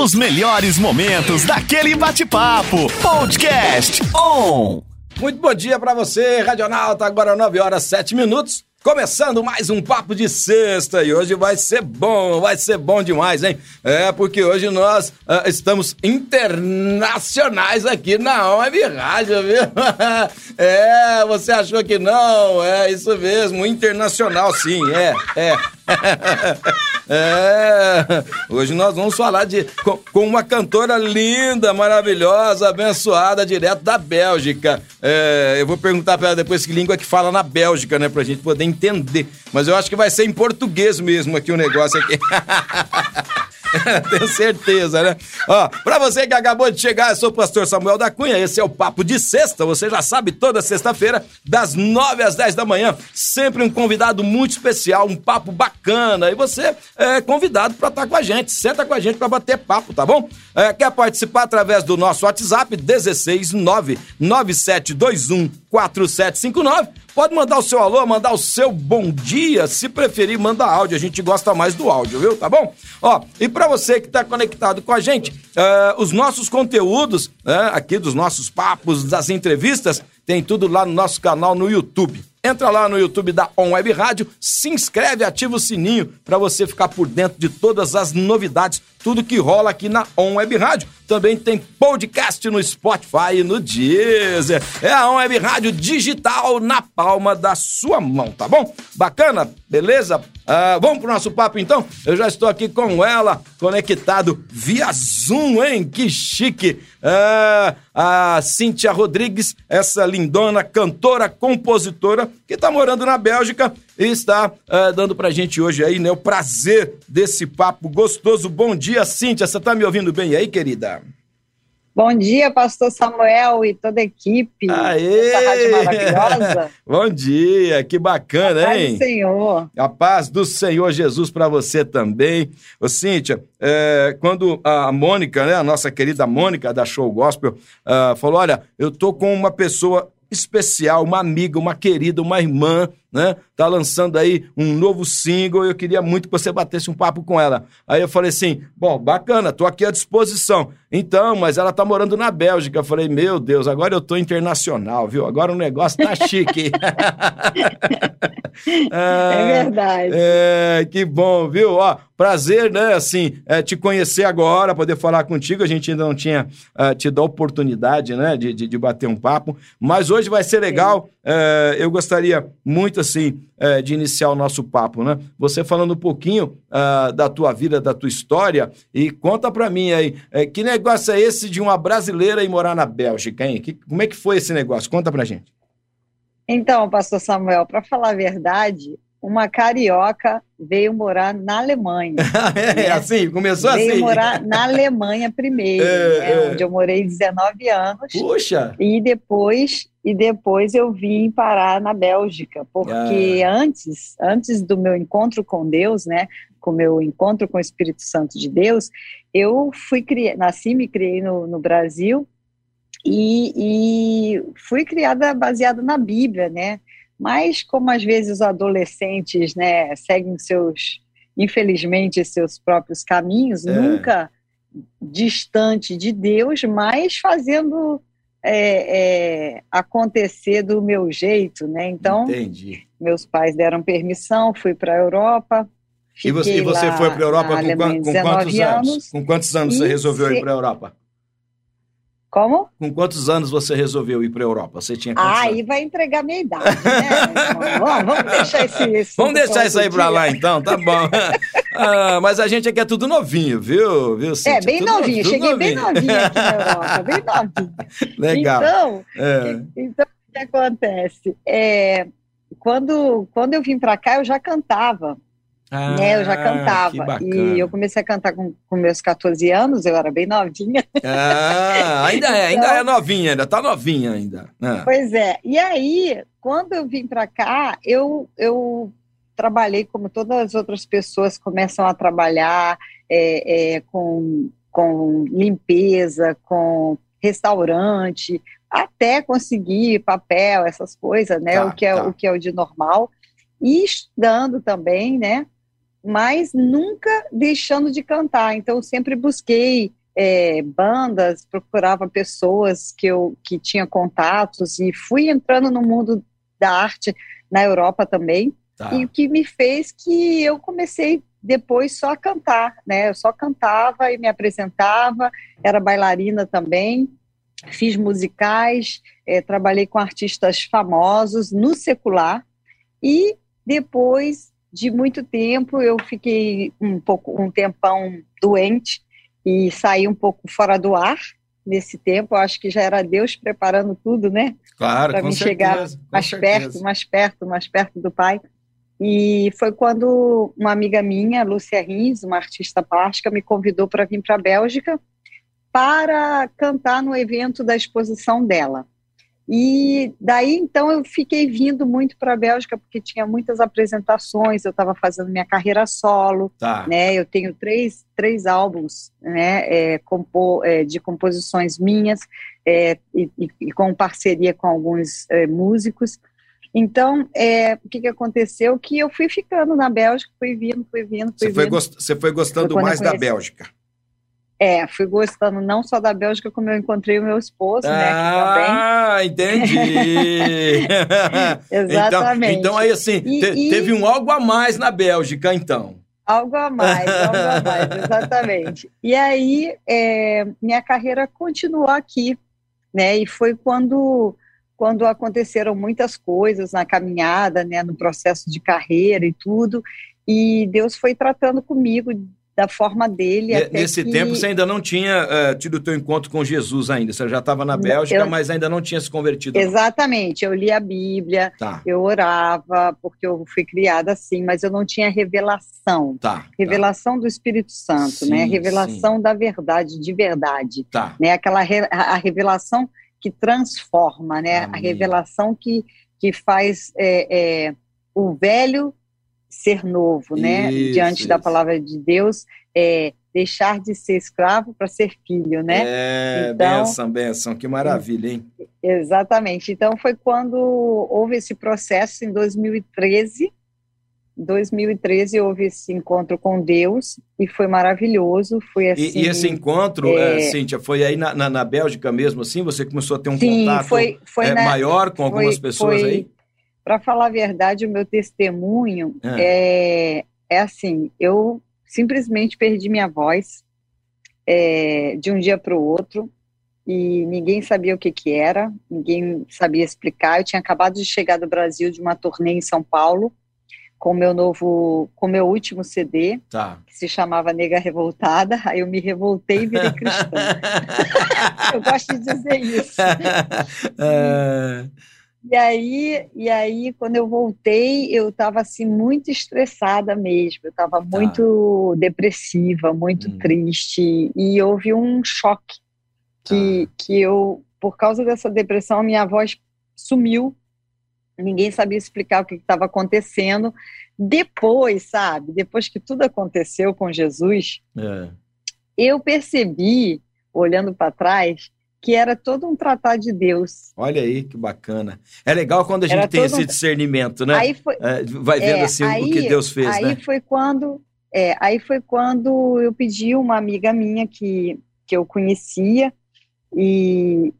Os melhores momentos daquele bate-papo. Podcast On. Muito bom dia para você, Radionauta. Agora 9 horas 7 minutos. Começando mais um papo de sexta e hoje vai ser bom, vai ser bom demais, hein? É, porque hoje nós uh, estamos internacionais aqui na Web Rádio, viu? é, você achou que não? É isso mesmo, internacional sim, é, é. É, hoje nós vamos falar de com, com, uma cantora linda, maravilhosa, abençoada, direto da Bélgica. É, eu vou perguntar para ela depois que língua que fala na Bélgica, né, pra gente poder entender. Mas eu acho que vai ser em português mesmo aqui o negócio aqui. Tenho certeza, né? Ó, pra você que acabou de chegar, eu sou o pastor Samuel da Cunha, esse é o Papo de Sexta, você já sabe, toda sexta-feira, das 9 às 10 da manhã, sempre um convidado muito especial, um papo bacana, e você é convidado para estar tá com a gente, senta com a gente para bater papo, tá bom? É, quer participar através do nosso WhatsApp, 169 9721 4759 Pode mandar o seu alô, mandar o seu bom dia, se preferir, manda áudio. A gente gosta mais do áudio, viu? Tá bom? Ó, e para você que está conectado com a gente, uh, os nossos conteúdos, uh, aqui dos nossos papos, das entrevistas, tem tudo lá no nosso canal no YouTube. Entra lá no YouTube da On Web Rádio, se inscreve, ativa o sininho para você ficar por dentro de todas as novidades, tudo que rola aqui na On Web Rádio. Também tem podcast no Spotify e no Deezer. É a On Web Rádio digital na palma da sua mão, tá bom? Bacana? Beleza? Uh, vamos pro nosso papo então? Eu já estou aqui com ela, conectado via Zoom, hein? Que chique! Uh, a Cíntia Rodrigues, essa lindona cantora, compositora, que está morando na Bélgica está uh, dando pra gente hoje aí, né, o prazer desse papo gostoso. Bom dia, Cíntia, você tá me ouvindo bem aí, querida? Bom dia, pastor Samuel e toda a equipe Aê! rádio maravilhosa. Bom dia, que bacana, a hein? Paz do Senhor. A paz do Senhor Jesus para você também. Ô, Cíntia, é, quando a Mônica, né, a nossa querida Mônica da Show Gospel, uh, falou, olha, eu tô com uma pessoa especial, uma amiga, uma querida, uma irmã, né? Tá lançando aí um novo single e eu queria muito que você batesse um papo com ela. Aí eu falei assim: bom, bacana, tô aqui à disposição. Então, mas ela tá morando na Bélgica. Eu falei: meu Deus, agora eu tô internacional, viu? Agora o negócio tá chique. ah, é verdade. É, que bom, viu? Ó, prazer, né? Assim, é, te conhecer agora, poder falar contigo. A gente ainda não tinha uh, tido a oportunidade, né, de, de, de, bater um papo. Mas hoje vai ser legal. Uh, eu gostaria muito, assim, uh, de iniciar o nosso papo, né? Você falando um pouquinho da tua vida, da tua história e conta para mim aí, que negócio é esse de uma brasileira ir morar na Bélgica, hein? Que, como é que foi esse negócio? Conta pra gente. Então, pastor Samuel, para falar a verdade, uma carioca veio morar na Alemanha. é, né? assim, começou veio assim. Veio morar na Alemanha primeiro, é, né, é. onde eu morei 19 anos. Puxa! E depois, e depois eu vim parar na Bélgica, porque ah. antes, antes do meu encontro com Deus, né, com o meu encontro com o Espírito Santo de Deus, eu fui criar, nasci, me criei no, no Brasil e, e fui criada baseada na Bíblia, né? Mas como às vezes os adolescentes, né, seguem seus, infelizmente, seus próprios caminhos, é. nunca distante de Deus, mas fazendo é, é, acontecer do meu jeito, né? Então, Entendi. meus pais deram permissão, fui para a Europa. E você, e você foi para a Europa com, com, quantos anos? anos? Com quantos anos você resolveu ir para a Europa? Como? Com quantos anos você resolveu ir para a Europa? Você tinha Ah, aí vai entregar minha idade, né? vamos, vamos deixar esse, esse Vamos deixar isso aí para lá então, tá bom. ah, mas a gente aqui é tudo novinho, viu? viu é, bem tudo novinho. Tudo Cheguei novinho. bem novinho aqui na Europa, bem novinho. Legal. Então, é. então o que acontece? É, quando, quando eu vim para cá, eu já cantava. Ah, né, eu já cantava. E eu comecei a cantar com, com meus 14 anos, eu era bem novinha. Ah, ainda é, então, ainda é novinha, ainda tá novinha ainda. Ah. Pois é. E aí, quando eu vim para cá, eu, eu trabalhei como todas as outras pessoas começam a trabalhar é, é, com, com limpeza, com restaurante, até conseguir papel, essas coisas, né? Tá, o, que é, tá. o que é o de normal. E estudando também, né? mas nunca deixando de cantar. Então, sempre busquei é, bandas, procurava pessoas que eu que tinha contatos e fui entrando no mundo da arte na Europa também. Tá. E o que me fez que eu comecei depois só a cantar, né? Eu só cantava e me apresentava, era bailarina também, fiz musicais, é, trabalhei com artistas famosos no secular e depois de muito tempo eu fiquei um pouco um tempão doente e saí um pouco fora do ar nesse tempo. Eu acho que já era Deus preparando tudo, né? Claro, para me certeza, chegar mais certeza. perto, mais perto, mais perto do Pai. E foi quando uma amiga minha, Lúcia Rins, uma artista plástica, me convidou para vir para a Bélgica para cantar no evento da exposição dela. E daí então eu fiquei vindo muito para a Bélgica porque tinha muitas apresentações, eu estava fazendo minha carreira solo, tá. né? Eu tenho três, três álbuns, né? É, compor, é, de composições minhas é, e, e, com parceria com alguns é, músicos. Então, é, o que, que aconteceu? Que eu fui ficando na Bélgica, fui vindo, fui vindo, fui você vindo. Foi gost... Você foi gostando foi mais da Bélgica? É, fui gostando não só da Bélgica, como eu encontrei o meu esposo, né? Ah, entendi! Exatamente. Então, então aí, assim, e, te, e... teve um algo a mais na Bélgica, então. Algo a mais, algo a mais, exatamente. E aí, é, minha carreira continuou aqui, né? E foi quando, quando aconteceram muitas coisas na caminhada, né? No processo de carreira e tudo. E Deus foi tratando comigo da forma dele. Nesse que... tempo você ainda não tinha uh, tido o teu encontro com Jesus ainda, você já estava na Bélgica, eu... mas ainda não tinha se convertido. Exatamente, eu li a Bíblia, tá. eu orava, porque eu fui criada assim, mas eu não tinha revelação. Tá, tá. revelação tá. do Espírito Santo, né? sim, né? Revelação sim. da verdade, de verdade. Tá. Né? Aquela re... a revelação que transforma, né? Amém. A revelação que, que faz é, é, o velho ser novo, né? Isso, Diante isso. da palavra de Deus, é deixar de ser escravo para ser filho, né? É, então, benção, benção, que maravilha, hein? Exatamente. Então foi quando houve esse processo em 2013. 2013 houve esse encontro com Deus e foi maravilhoso, foi assim... E, e esse encontro, é... é... Cíntia, foi aí na, na, na, Bélgica mesmo, assim? Você começou a ter um Sim, contato foi, foi é, na... maior com algumas foi, pessoas foi... aí? para falar a verdade, o meu testemunho ah. é, é assim: eu simplesmente perdi minha voz é, de um dia para o outro e ninguém sabia o que que era, ninguém sabia explicar. Eu tinha acabado de chegar do Brasil de uma turnê em São Paulo com meu novo, com meu último CD, tá. que se chamava Nega Revoltada. Aí eu me revoltei e virei cristã. eu gosto de dizer isso. É... E aí, e aí, quando eu voltei, eu estava assim muito estressada mesmo. Eu estava tá. muito depressiva, muito hum. triste e houve um choque que, tá. que eu, por causa dessa depressão, minha voz sumiu. Ninguém sabia explicar o que estava acontecendo. Depois, sabe? Depois que tudo aconteceu com Jesus, é. eu percebi, olhando para trás, que era todo um tratado de Deus. Olha aí, que bacana. É legal quando a gente era tem esse um... discernimento, né? Aí foi... É, vai vendo é, assim aí, o que Deus fez, aí né? Foi quando, é, aí foi quando eu pedi uma amiga minha que, que eu conhecia e,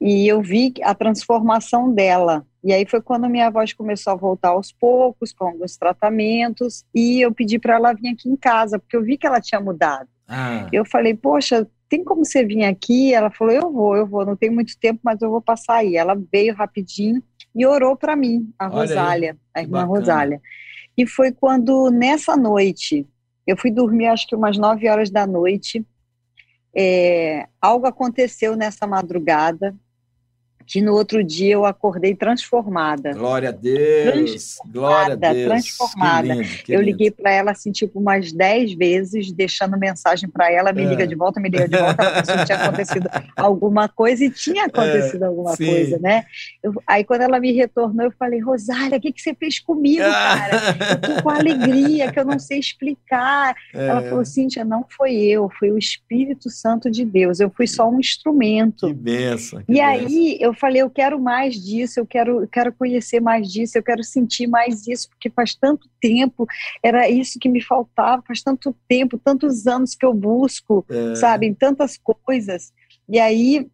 e eu vi a transformação dela. E aí foi quando minha voz começou a voltar aos poucos, com alguns tratamentos, e eu pedi para ela vir aqui em casa, porque eu vi que ela tinha mudado. Ah. Eu falei, poxa, tem como você vir aqui? Ela falou, eu vou, eu vou, não tenho muito tempo, mas eu vou passar aí. Ela veio rapidinho e orou para mim, a Olha Rosália, aí, a irmã bacana. Rosália. E foi quando, nessa noite, eu fui dormir acho que umas 9 horas da noite, é, algo aconteceu nessa madrugada, que no outro dia eu acordei transformada. Glória a Deus! Glória a Deus! Transformada. Que lindo, que eu liguei para ela assim, tipo, umas dez vezes, deixando mensagem para ela, me é. liga de volta, me liga de volta, ela pensou que tinha acontecido alguma coisa e tinha acontecido é, alguma sim. coisa, né? Eu, aí quando ela me retornou, eu falei, Rosália, o que, que você fez comigo, cara? Eu tô com alegria que eu não sei explicar. É. Ela falou, Cíntia, não foi eu, foi o Espírito Santo de Deus, eu fui só um instrumento. Que benção! Que e benção. aí eu eu falei, eu quero mais disso, eu quero, eu quero conhecer mais disso, eu quero sentir mais disso, porque faz tanto tempo, era isso que me faltava, faz tanto tempo, tantos anos que eu busco, é. sabe, tantas coisas. E aí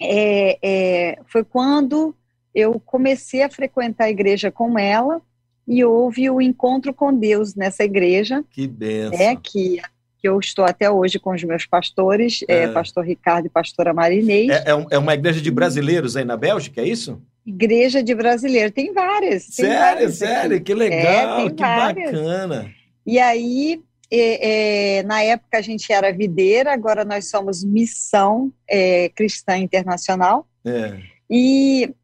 é, é, foi quando eu comecei a frequentar a igreja com ela e houve o encontro com Deus nessa igreja. Que benção. É, que que eu estou até hoje com os meus pastores, é. É, pastor Ricardo e pastora Marinês. É, é, é, uma igreja de brasileiros aí na Bélgica, é isso? Igreja de brasileiros, tem várias. Tem sério, várias sério, aqui. que legal, é, que várias. bacana. E aí, é, na época a gente era videira, agora nós somos Missão Cristã Internacional. E,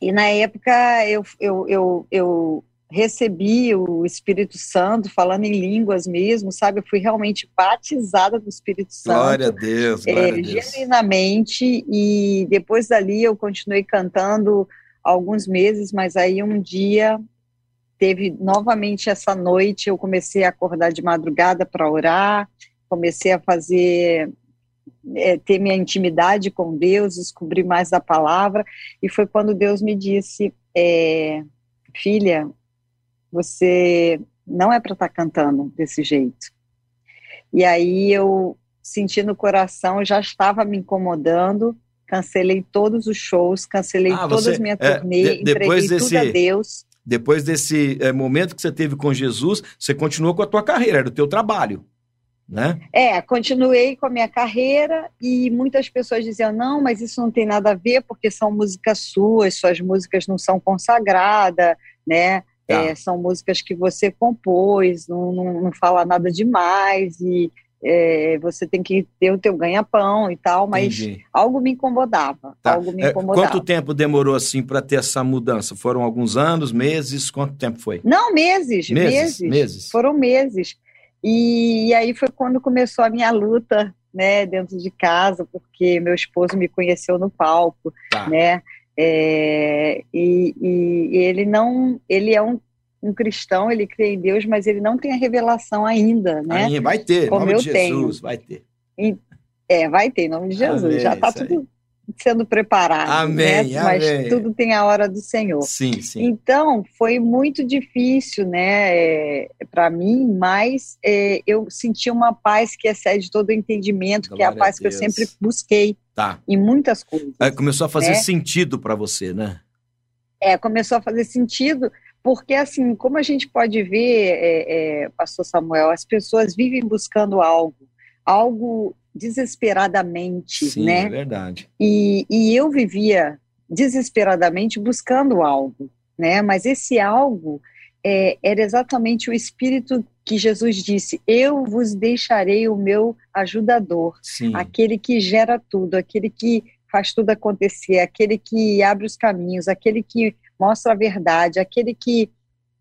e na época eu, eu, eu, eu recebi o Espírito Santo falando em línguas mesmo, sabe? Eu fui realmente batizada do Espírito Santo. Glória a Deus, glória é, a Deus. Genuinamente, e depois dali eu continuei cantando alguns meses, mas aí um dia teve novamente essa noite, eu comecei a acordar de madrugada para orar, comecei a fazer é, ter minha intimidade com Deus, descobrir mais da palavra, e foi quando Deus me disse, é, filha, você não é para estar tá cantando desse jeito. E aí eu senti no coração, já estava me incomodando, cancelei todos os shows, cancelei ah, todas as minhas é, turnê, de, entreguei desse, tudo a Deus. Depois desse é, momento que você teve com Jesus, você continuou com a tua carreira, era o teu trabalho. Né? É, continuei com a minha carreira e muitas pessoas diziam: não, mas isso não tem nada a ver porque são músicas suas, suas músicas não são consagradas, né? Tá. É, são músicas que você compôs, não, não, não fala nada demais e é, você tem que ter o teu ganha-pão e tal, mas Entendi. algo me incomodava. Tá. Algo me é, incomodava. quanto tempo demorou assim para ter essa mudança? Foram alguns anos, meses? Quanto tempo foi? Não, meses, meses, meses. meses. Foram meses. E, e aí foi quando começou a minha luta, né, dentro de casa, porque meu esposo me conheceu no palco, tá. né? É, e, e, ele não, ele é um, um, cristão, ele crê em Deus, mas ele não tem a revelação ainda, né? Aí vai ter, Como nome de Jesus, tenho. vai ter. E, é, vai ter, em nome de Jesus. Amém, Já está tudo sendo preparado. Né? Amém, né? Mas amém. tudo tem a hora do Senhor. Sim, sim. Então, foi muito difícil, né, é, para mim, mas é, eu senti uma paz que excede todo o entendimento, Glória que é a paz a que eu sempre busquei. Tá. Em muitas coisas. Aí começou a fazer né? sentido para você, né? É, começou a fazer sentido, porque assim, como a gente pode ver, é, é, Pastor Samuel, as pessoas vivem buscando algo, algo desesperadamente, Sim, né? é verdade. E, e eu vivia desesperadamente buscando algo, né? Mas esse algo é, era exatamente o espírito que Jesus disse: Eu vos deixarei o meu ajudador, Sim. aquele que gera tudo, aquele que faz tudo acontecer, aquele que abre os caminhos, aquele que mostra a verdade, aquele que,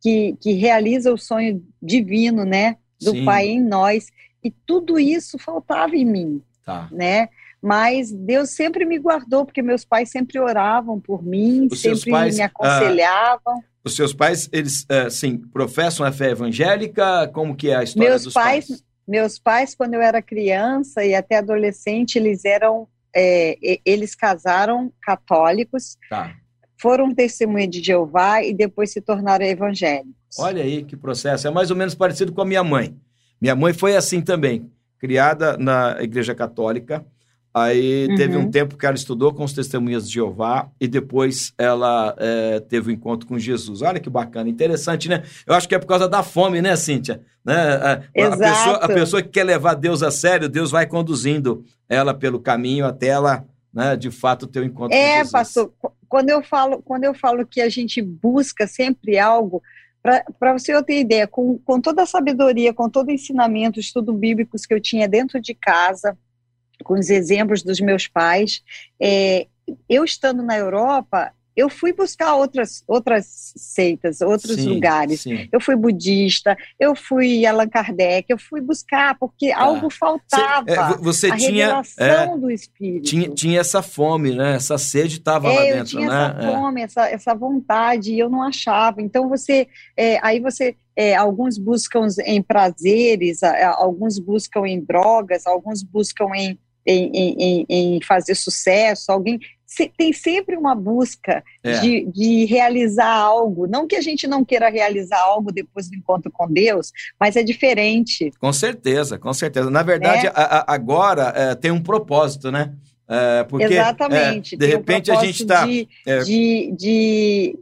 que, que realiza o sonho divino, né, do Sim. Pai em nós. E tudo isso faltava em mim, tá. né? Mas Deus sempre me guardou, porque meus pais sempre oravam por mim, Os sempre pais, me aconselhavam. Ah os seus pais, eles, uh, sim, professam a fé evangélica? Como que é a história meus dos pais, pais? Meus pais, quando eu era criança e até adolescente, eles eram, é, eles casaram católicos, tá. foram testemunha de Jeová e depois se tornaram evangélicos. Olha aí que processo, é mais ou menos parecido com a minha mãe. Minha mãe foi assim também, criada na igreja católica, Aí uhum. teve um uhum. tempo que ela estudou com os testemunhas de Jeová e depois ela é, teve o um encontro com Jesus. Olha que bacana, interessante, né? Eu acho que é por causa da fome, né, Cíntia? Né? A, Exato. A, pessoa, a pessoa que quer levar Deus a sério, Deus vai conduzindo ela pelo caminho até ela, né, de fato, ter o um encontro é, com Jesus. É, pastor, quando eu, falo, quando eu falo que a gente busca sempre algo, para você ter ideia, com, com toda a sabedoria, com todo o ensinamento, estudo bíblicos que eu tinha dentro de casa, com os exemplos dos meus pais. É, eu estando na Europa, eu fui buscar outras, outras seitas, outros sim, lugares. Sim. Eu fui budista, eu fui Allan Kardec, eu fui buscar, porque ah. algo faltava. Cê, é, você a tinha, revelação é, do Espírito. Tinha, tinha essa fome, né? Essa sede estava é, lá dentro, eu tinha né? essa fome, essa, essa vontade, e eu não achava. Então, você... É, aí você... É, alguns buscam em prazeres, alguns buscam em drogas, alguns buscam em em, em, em fazer sucesso, alguém tem sempre uma busca é. de, de realizar algo. Não que a gente não queira realizar algo depois do encontro com Deus, mas é diferente. Com certeza, com certeza. Na verdade, é. a, a, agora é, tem um propósito, né? É, porque, Exatamente. de repente um a gente está. De, de, de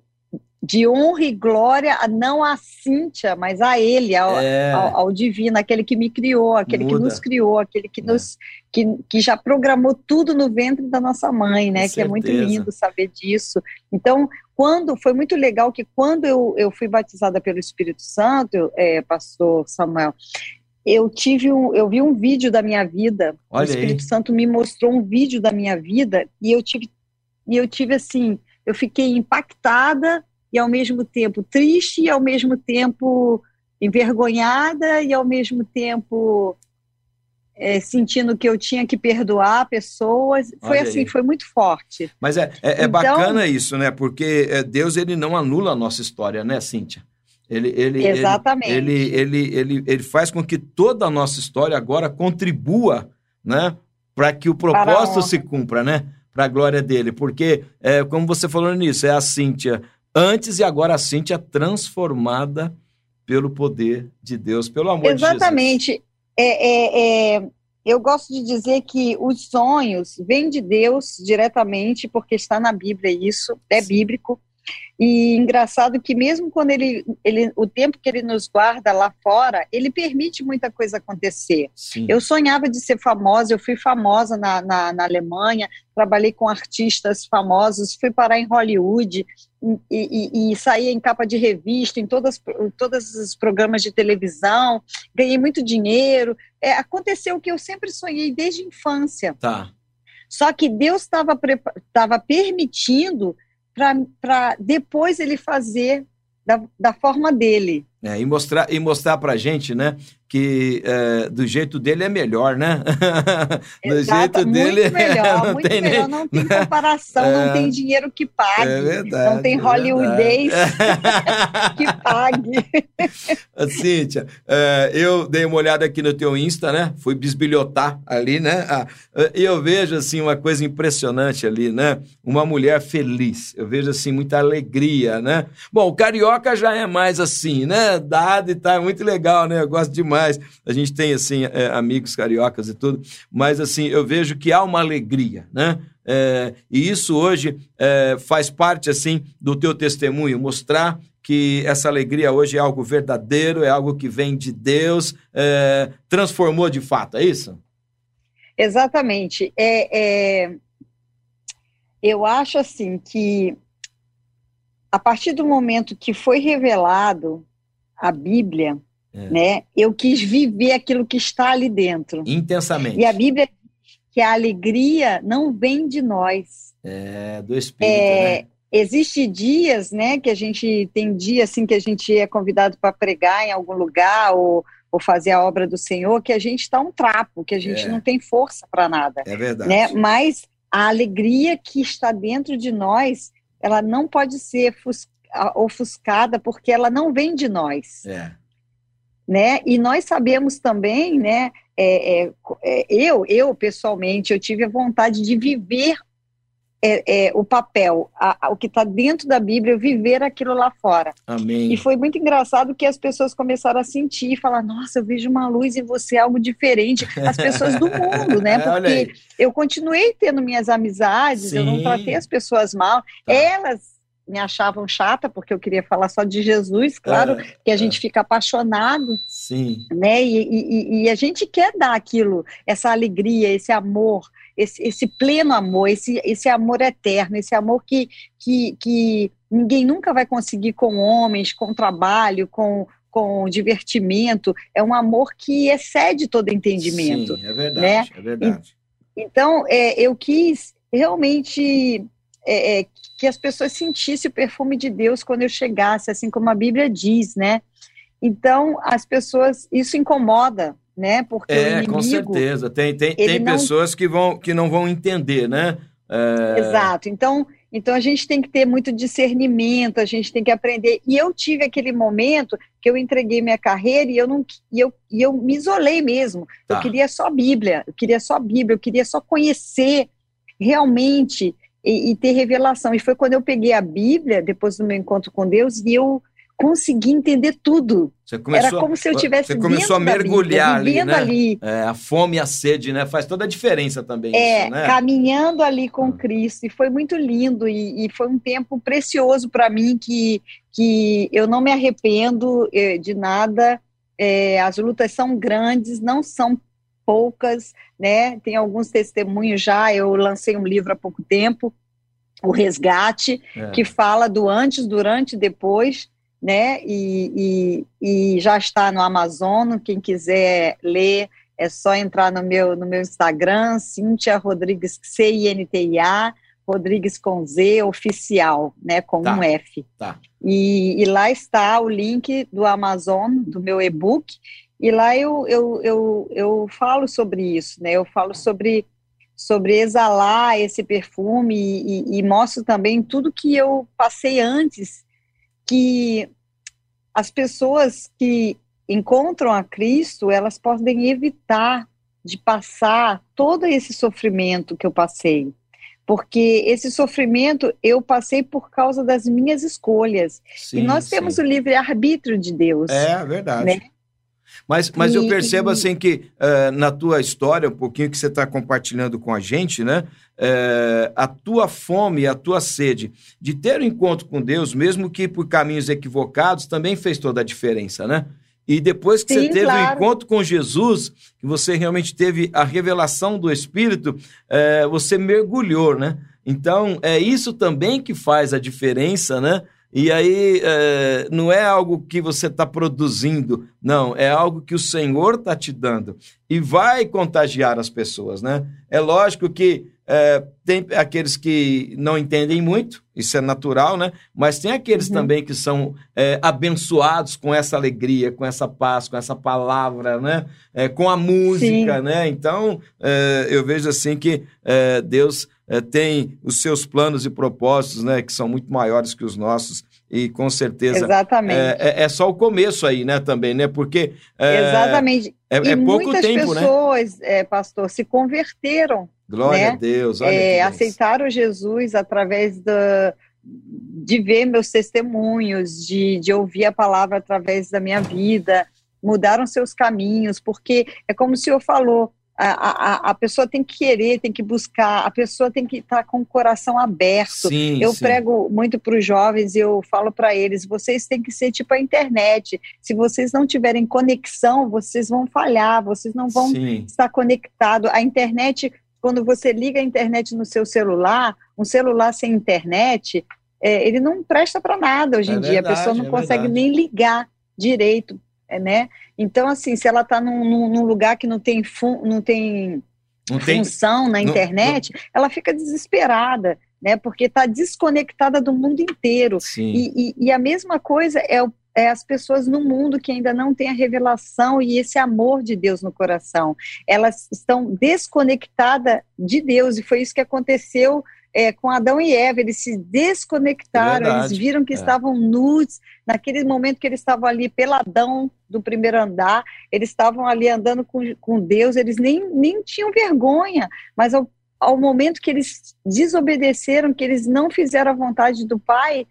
de honra e glória não a Cíntia, mas a ele, ao, é. ao, ao, divino, aquele que me criou, aquele Muda. que nos criou, aquele que, é. nos, que, que já programou tudo no ventre da nossa mãe, né? Com que certeza. é muito lindo saber disso. Então, quando foi muito legal que quando eu, eu fui batizada pelo Espírito Santo, é, pastor Samuel, eu tive um, eu vi um vídeo da minha vida. Olha o Espírito aí. Santo me mostrou um vídeo da minha vida e eu tive e eu tive assim, eu fiquei impactada e ao mesmo tempo triste, e ao mesmo tempo envergonhada, e ao mesmo tempo é, sentindo que eu tinha que perdoar pessoas. Foi Olha assim, aí. foi muito forte. Mas é, é, é então, bacana isso, né? Porque é, Deus ele não anula a nossa história, né, Cíntia? Ele, ele, Exatamente. Ele, ele, ele, ele, ele faz com que toda a nossa história agora contribua, né? Para que o propósito se cumpra, né? Para a glória dele. Porque, é, como você falou nisso, é a Cíntia antes e agora a Cíntia transformada pelo poder de Deus, pelo amor Exatamente. de Jesus. É, é, é, eu gosto de dizer que os sonhos vêm de Deus diretamente, porque está na Bíblia isso, é Sim. bíblico. E engraçado que mesmo quando ele, ele, o tempo que ele nos guarda lá fora, ele permite muita coisa acontecer. Sim. Eu sonhava de ser famosa, eu fui famosa na, na, na, Alemanha, trabalhei com artistas famosos, fui parar em Hollywood e, e, e saí em capa de revista, em todas, todos os programas de televisão, ganhei muito dinheiro. É, aconteceu o que eu sempre sonhei desde a infância. Tá. Só que Deus estava permitindo para depois ele fazer da, da forma dele. É, e mostrar, e mostrar para gente, né, que é, do jeito dele é melhor, né? do Exato, jeito dele muito melhor, não muito tem melhor, nem, não tem comparação, é, não tem dinheiro que pague, é verdade, não tem Hollywoodês que pague. Cíntia, é, eu dei uma olhada aqui no teu Insta, né? Fui bisbilhotar ali, né? E eu vejo assim uma coisa impressionante ali, né? Uma mulher feliz. Eu vejo assim muita alegria, né? Bom, o carioca já é mais assim, né? Dado e tá, é muito legal, né? Eu gosto demais. A gente tem, assim, é, amigos cariocas e tudo, mas, assim, eu vejo que há uma alegria, né? É, e isso hoje é, faz parte, assim, do teu testemunho, mostrar que essa alegria hoje é algo verdadeiro, é algo que vem de Deus, é, transformou de fato, é isso? Exatamente. É, é, eu acho assim que a partir do momento que foi revelado a Bíblia, é. né? Eu quis viver aquilo que está ali dentro. Intensamente. E a Bíblia diz que a alegria não vem de nós. É, do Espírito, é, né? Existe dias, né, que a gente tem dia assim que a gente é convidado para pregar em algum lugar ou, ou fazer a obra do Senhor, que a gente está um trapo, que a gente é. não tem força para nada. É verdade. Né? Mas a alegria que está dentro de nós, ela não pode ser ofuscada porque ela não vem de nós. É. Né? E nós sabemos também, né? É, é, é eu, eu pessoalmente, eu tive a vontade de viver é, é, o papel, a, a, o que está dentro da Bíblia, viver aquilo lá fora. Amém. E foi muito engraçado que as pessoas começaram a sentir e falar: Nossa, eu vejo uma luz em você, algo diferente. As pessoas do mundo, né? Porque eu continuei tendo minhas amizades, Sim. eu não tratei as pessoas mal. Tá. Elas me achavam chata porque eu queria falar só de Jesus, claro, é, que a é. gente fica apaixonado, sim, né? E, e, e, a gente quer dar aquilo, essa alegria, esse amor, esse, esse pleno amor, esse, esse amor eterno, esse amor que, que, que ninguém nunca vai conseguir com homens, com trabalho, com com divertimento, é um amor que excede todo entendimento. Sim, é verdade, né? é verdade. Então, é, eu quis realmente é, é, que as pessoas sentissem o perfume de Deus quando eu chegasse, assim como a Bíblia diz, né? Então, as pessoas, isso incomoda, né? Porque é, o inimigo, com certeza. Tem, tem, tem não... pessoas que, vão, que não vão entender, né? É... Exato. Então, então, a gente tem que ter muito discernimento, a gente tem que aprender. E eu tive aquele momento que eu entreguei minha carreira e eu não e eu, e eu me isolei mesmo. Tá. Eu queria só Bíblia, eu queria só Bíblia, eu queria só conhecer realmente e, e, ter revelação. E foi quando eu peguei a Bíblia, depois do meu encontro com Deus, e eu consegui entender tudo. Começou, Era como se eu tivesse Você começou a mergulhar Bíblia, ali, né? ali. É, a fome e a sede, né? Faz toda a diferença também. É, isso, né? caminhando ali com Cristo. E foi muito lindo e, e foi um tempo precioso para mim que, que eu não me arrependo eh, de nada. É, as lutas são grandes, não são poucas, né? Tem alguns testemunhos já. Eu lancei um livro há pouco tempo, O Resgate, é. que fala do antes, durante e depois né? E, e, e, já está no Amazon. Quem quiser ler, é só entrar no meu, no meu Instagram, Cíntia Rodrigues, C-I-N-T-I-A, Rodrigues com Z, oficial, né? Com tá, um F. Tá. E, e, lá está o link do Amazon, do meu e-book, e lá eu, eu, eu, eu falo sobre isso, né? Eu falo sobre sobre exalar esse perfume e, e, e mostro também tudo que eu passei antes que as pessoas que encontram a Cristo, elas podem evitar de passar todo esse sofrimento que eu passei. Porque esse sofrimento eu passei por causa das minhas escolhas. Sim, e nós sim. temos o livre-arbítrio de Deus. É verdade. Né? Mas, mas eu percebo assim que uh, na tua história, um pouquinho que você está compartilhando com a gente, né? Uh, a tua fome, a tua sede de ter um encontro com Deus, mesmo que por caminhos equivocados, também fez toda a diferença, né? E depois que Sim, você teve o claro. um encontro com Jesus, que você realmente teve a revelação do Espírito, uh, você mergulhou, né? Então, é isso também que faz a diferença, né? E aí é, não é algo que você está produzindo, não, é algo que o Senhor está te dando e vai contagiar as pessoas, né? É lógico que é, tem aqueles que não entendem muito, isso é natural, né? Mas tem aqueles uhum. também que são é, abençoados com essa alegria, com essa paz, com essa palavra, né? É, com a música, Sim. né? Então, é, eu vejo assim que é, Deus é, tem os seus planos e propósitos, né, que são muito maiores que os nossos e com certeza Exatamente. É, é, é só o começo aí, né, também, né, porque é, Exatamente. É, e é pouco muitas tempo, né? pessoas, né? pastor, se converteram. Glória né? a Deus. Olha é, aceitaram Jesus através da de ver meus testemunhos, de, de ouvir a palavra através da minha vida, mudaram seus caminhos, porque é como o senhor falou, a, a, a, pessoa tem que querer, tem que buscar, a pessoa tem que estar tá com o coração aberto. Sim, eu sim. prego muito para os jovens e eu falo para eles: vocês têm que ser tipo a internet. Se vocês não tiverem conexão, vocês vão falhar, vocês não vão sim. estar conectados. A internet, quando você liga a internet no seu celular, um celular sem internet, é, ele não presta para nada hoje é em verdade, dia. A pessoa não é consegue verdade. nem ligar direito né? Então, assim, se ela está num, num, lugar que não tem, fun, não tem, não tem função na internet, não, ela fica desesperada, né? Porque está desconectada do mundo inteiro. E, e, e, a mesma coisa é, é as pessoas no mundo que ainda não têm a revelação e esse amor de Deus no coração. Elas estão desconectadas de Deus, e foi isso que aconteceu é, com Adão e Eva, eles se desconectaram, é eles viram que é. estavam nus, naquele momento que eles estavam ali peladão do primeiro andar, eles estavam ali andando com, com Deus, eles nem, nem tinham vergonha, mas ao, ao momento que eles desobedeceram, que eles não fizeram a vontade do Pai,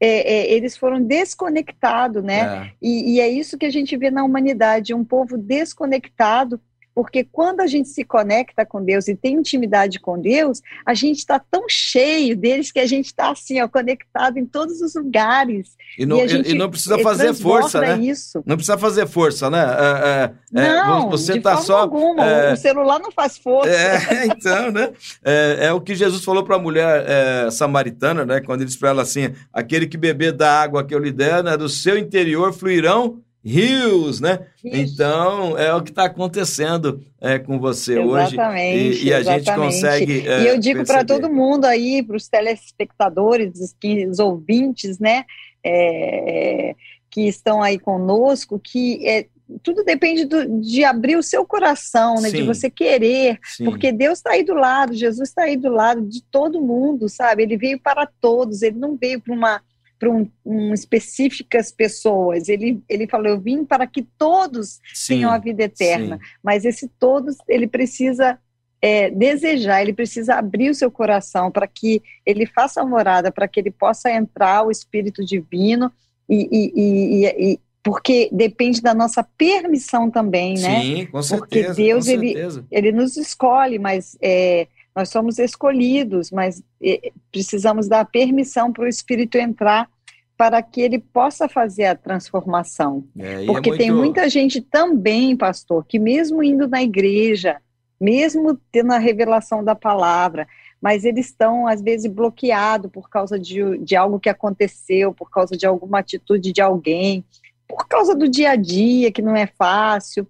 é, é, eles foram desconectados, né? É. E, e, é isso que a gente vê na humanidade, um povo desconectado porque quando a gente se conecta com Deus e tem intimidade com Deus, a gente está tão cheio deles que a gente está assim, ó, conectado em todos os lugares. E não, e e não precisa fazer força, né? Isso. Não precisa fazer força, né? É, é, é não, você de tá forma só, alguma. É, o celular não faz força. É, então, né? É, é o que Jesus falou para a mulher é, samaritana, né? Quando ele disse para ela assim: aquele que beber da água que eu lhe der, né, do seu interior fluirão rios, né? Isso. Então, é o que está acontecendo é, com você exatamente, hoje. E, e a exatamente. gente consegue. É, e eu digo para todo mundo aí, para os telespectadores, os ouvintes, né? É, que estão aí conosco, que é, tudo depende do, de abrir o seu coração, né? Sim. De você querer, Sim. porque Deus está aí do lado, Jesus está aí do lado de todo mundo, sabe? Ele veio para todos, ele não veio para uma para um, um, específicas pessoas. Ele, ele falou: Eu vim para que todos sim, tenham a vida eterna. Sim. Mas esse todos, ele precisa é, desejar, ele precisa abrir o seu coração para que ele faça a morada, para que ele possa entrar o Espírito Divino e, e, e, e porque depende da nossa permissão também, né? Sim, com certeza. Porque Deus ele, ele nos escolhe, mas é, nós somos escolhidos, mas é, precisamos dar permissão para o Espírito entrar para que ele possa fazer a transformação. É, é porque é muito... tem muita gente também, pastor, que mesmo indo na igreja, mesmo tendo a revelação da palavra, mas eles estão, às vezes, bloqueados por causa de, de algo que aconteceu, por causa de alguma atitude de alguém, por causa do dia a dia, que não é fácil.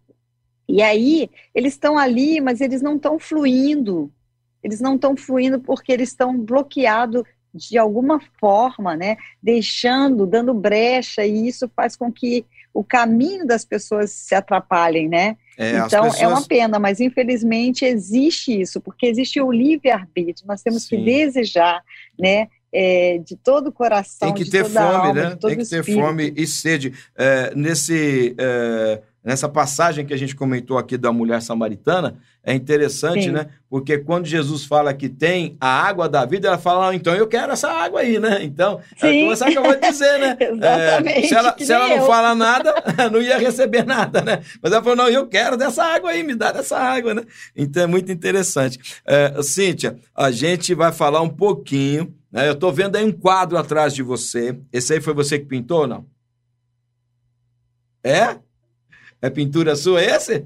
E aí, eles estão ali, mas eles não estão fluindo. Eles não estão fluindo porque eles estão bloqueados de alguma forma, né? Deixando, dando brecha, e isso faz com que o caminho das pessoas se atrapalhem, né? É, então, pessoas... é uma pena, mas infelizmente existe isso, porque existe o livre-arbítrio, nós temos Sim. que desejar, né? É, de todo o coração, tem que ter fome, alma, né? Tem que ter fome e sede. É, nesse é, nessa passagem que a gente comentou aqui da mulher samaritana, é interessante, Sim. né? Porque quando Jesus fala que tem a água da vida, ela fala, ah, então eu quero essa água aí, né? Então, é Sim. é como você acabou de dizer, né? Exatamente. É, se ela, se ela não fala nada, não ia receber nada, né? Mas ela falou, não, eu quero dessa água aí, me dá dessa água, né? Então é muito interessante. É, Cíntia, a gente vai falar um pouquinho, né? Eu estou vendo aí um quadro atrás de você. Esse aí foi você que pintou ou não? É? É pintura sua esse?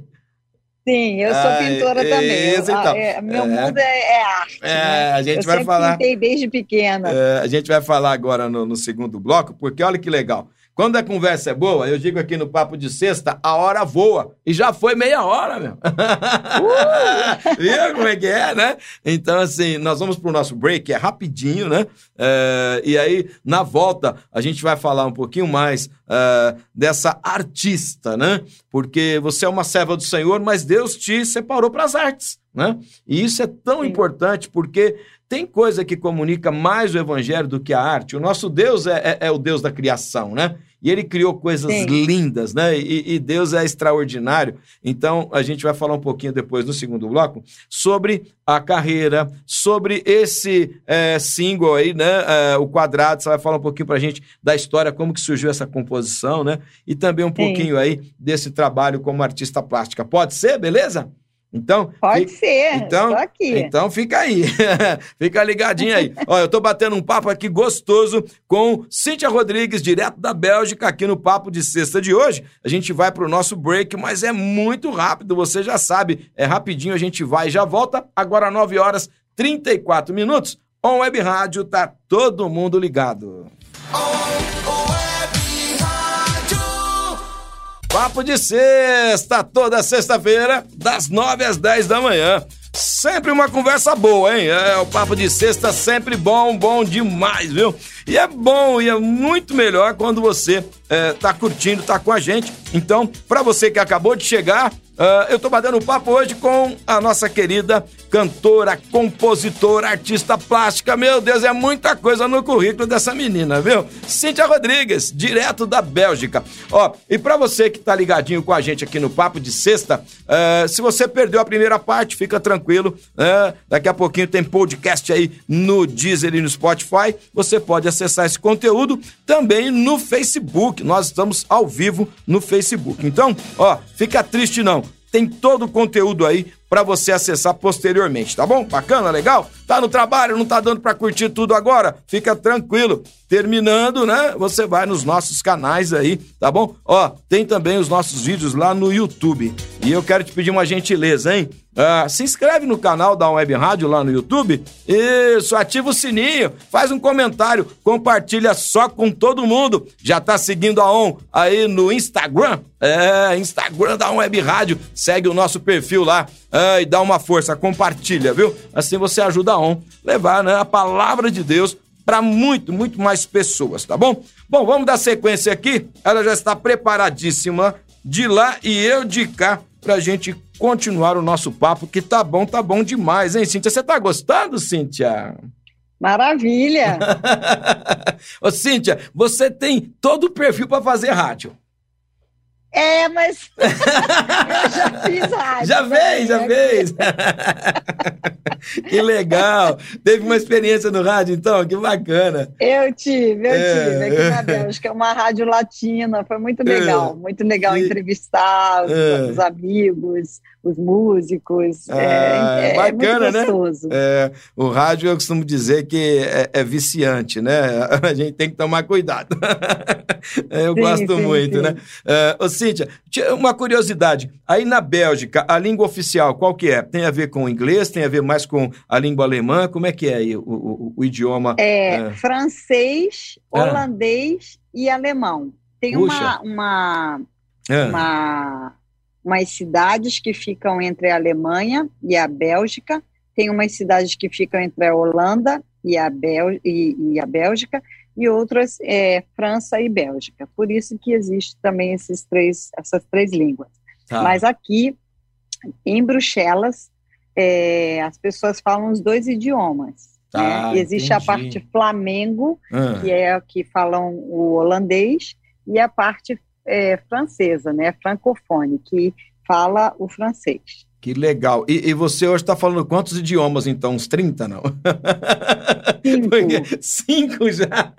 Sim, eu sou ah, pintora também. Então. é, meu é, mundo é, é arte. É, né? a gente eu vai falar. Pintei desde pequena. É, a gente vai falar agora no, no segundo bloco, porque olha que legal. Quando a conversa é boa, eu digo aqui no Papo de Sexta, a hora voa. E já foi meia hora, meu. Uh! Viu como é que é, né? Então, assim, nós vamos pro nosso break, é rapidinho, né? É, e aí, na volta, a gente vai falar um pouquinho mais é, dessa artista, né? Porque você é uma serva do Senhor, mas Deus te separou para as artes, né? E isso é tão Sim. importante porque tem coisa que comunica mais o evangelho do que a arte. O nosso Deus é, é, é o Deus da criação, né? E ele criou coisas Sim. lindas, né? E, e, Deus é extraordinário. Então, a gente vai falar um pouquinho depois, no segundo bloco, sobre a carreira, sobre esse é, single aí, né? É, o Quadrado. Você vai falar um pouquinho pra gente da história, como que surgiu essa composição, né? E também um Sim. pouquinho aí desse trabalho como artista plástica. Pode ser, beleza? Então, Pode fica, ser, então, aqui. Então fica aí, fica ligadinho aí. Olha, eu tô batendo um papo aqui gostoso com Cíntia Rodrigues, direto da Bélgica, aqui no Papo de Sexta de hoje. A gente vai pro nosso break, mas é muito rápido, você já sabe. É rapidinho, a gente vai e já volta. Agora 9 horas 34 minutos. On Web Rádio, tá todo mundo ligado. Papo de sexta, toda sexta-feira, das nove às dez da manhã. Sempre uma conversa boa, hein? É, o papo de sexta sempre bom, bom demais, viu? E é bom e é muito melhor quando você é, tá curtindo, tá com a gente. Então, para você que acabou de chegar, Uh, eu tô batendo papo hoje com a nossa querida cantora, compositora, artista plástica. Meu Deus, é muita coisa no currículo dessa menina, viu? Cíntia Rodrigues, direto da Bélgica. Ó, e para você que tá ligadinho com a gente aqui no Papo de Sexta, uh, se você perdeu a primeira parte, fica tranquilo. Uh, daqui a pouquinho tem podcast aí no Deezer e no Spotify. Você pode acessar esse conteúdo também no Facebook. Nós estamos ao vivo no Facebook. Então, ó, fica triste não tem todo o conteúdo aí para você acessar posteriormente, tá bom? Bacana, legal? Tá no trabalho, não tá dando para curtir tudo agora? Fica tranquilo. Terminando, né? Você vai nos nossos canais aí, tá bom? Ó, tem também os nossos vídeos lá no YouTube. E eu quero te pedir uma gentileza, hein? Ah, se inscreve no canal da Web Rádio lá no YouTube. Isso, ativa o sininho, faz um comentário, compartilha só com todo mundo. Já tá seguindo a ON aí no Instagram? É, Instagram da Web Rádio. Segue o nosso perfil lá é, e dá uma força, compartilha, viu? Assim você ajuda a Levar né, a palavra de Deus para muito, muito mais pessoas, tá bom? Bom, vamos dar sequência aqui. Ela já está preparadíssima de lá e eu de cá pra gente continuar o nosso papo, que tá bom, tá bom demais, hein, Cíntia? Você tá gostando, Cíntia? Maravilha! Ô, Cíntia, você tem todo o perfil para fazer rádio. É, mas eu já fiz rádio. Já fez, já né? fez. que legal. Teve uma experiência no rádio, então? Que bacana. Eu tive, eu É. tive. Aqui na Bélgica, é uma rádio latina, foi muito legal. Muito legal Que- entrevistar os, É. os amigos, os músicos. Ah, é, é bacana, né? É, o rádio, eu costumo dizer que é, é viciante, né? A gente tem que tomar cuidado. eu Sim, gosto sim, muito, sim. né? É, ô, Cíntia, uma curiosidade. Aí na Bélgica, a língua oficial, qual que é? Tem a ver com o inglês? Tem a ver mais com a língua alemã? Como é que é aí o, o- o idioma? É, É. francês, Ah. holandês e alemão. Tem Puxa. uma, uma, Ah, uma, umas cidades que ficam entre a Alemanha e a Bélgica, tem umas cidades que ficam entre a Holanda e a, Bél e, e a Bélgica, e outras é, França e Bélgica. Por isso que existe também esses três, essas três línguas. tá. Mas aqui, em Bruxelas, é, as pessoas falam os dois idiomas. Tá, né? Existe a entendi. parte flamengo, Ah, que é a que falam o holandês, e a parte é, francesa, né, francofone, que fala o francês. Que legal. E, e você hoje está falando quantos idiomas, então? Uns 30, não? Cinco. Porque- Cinco já?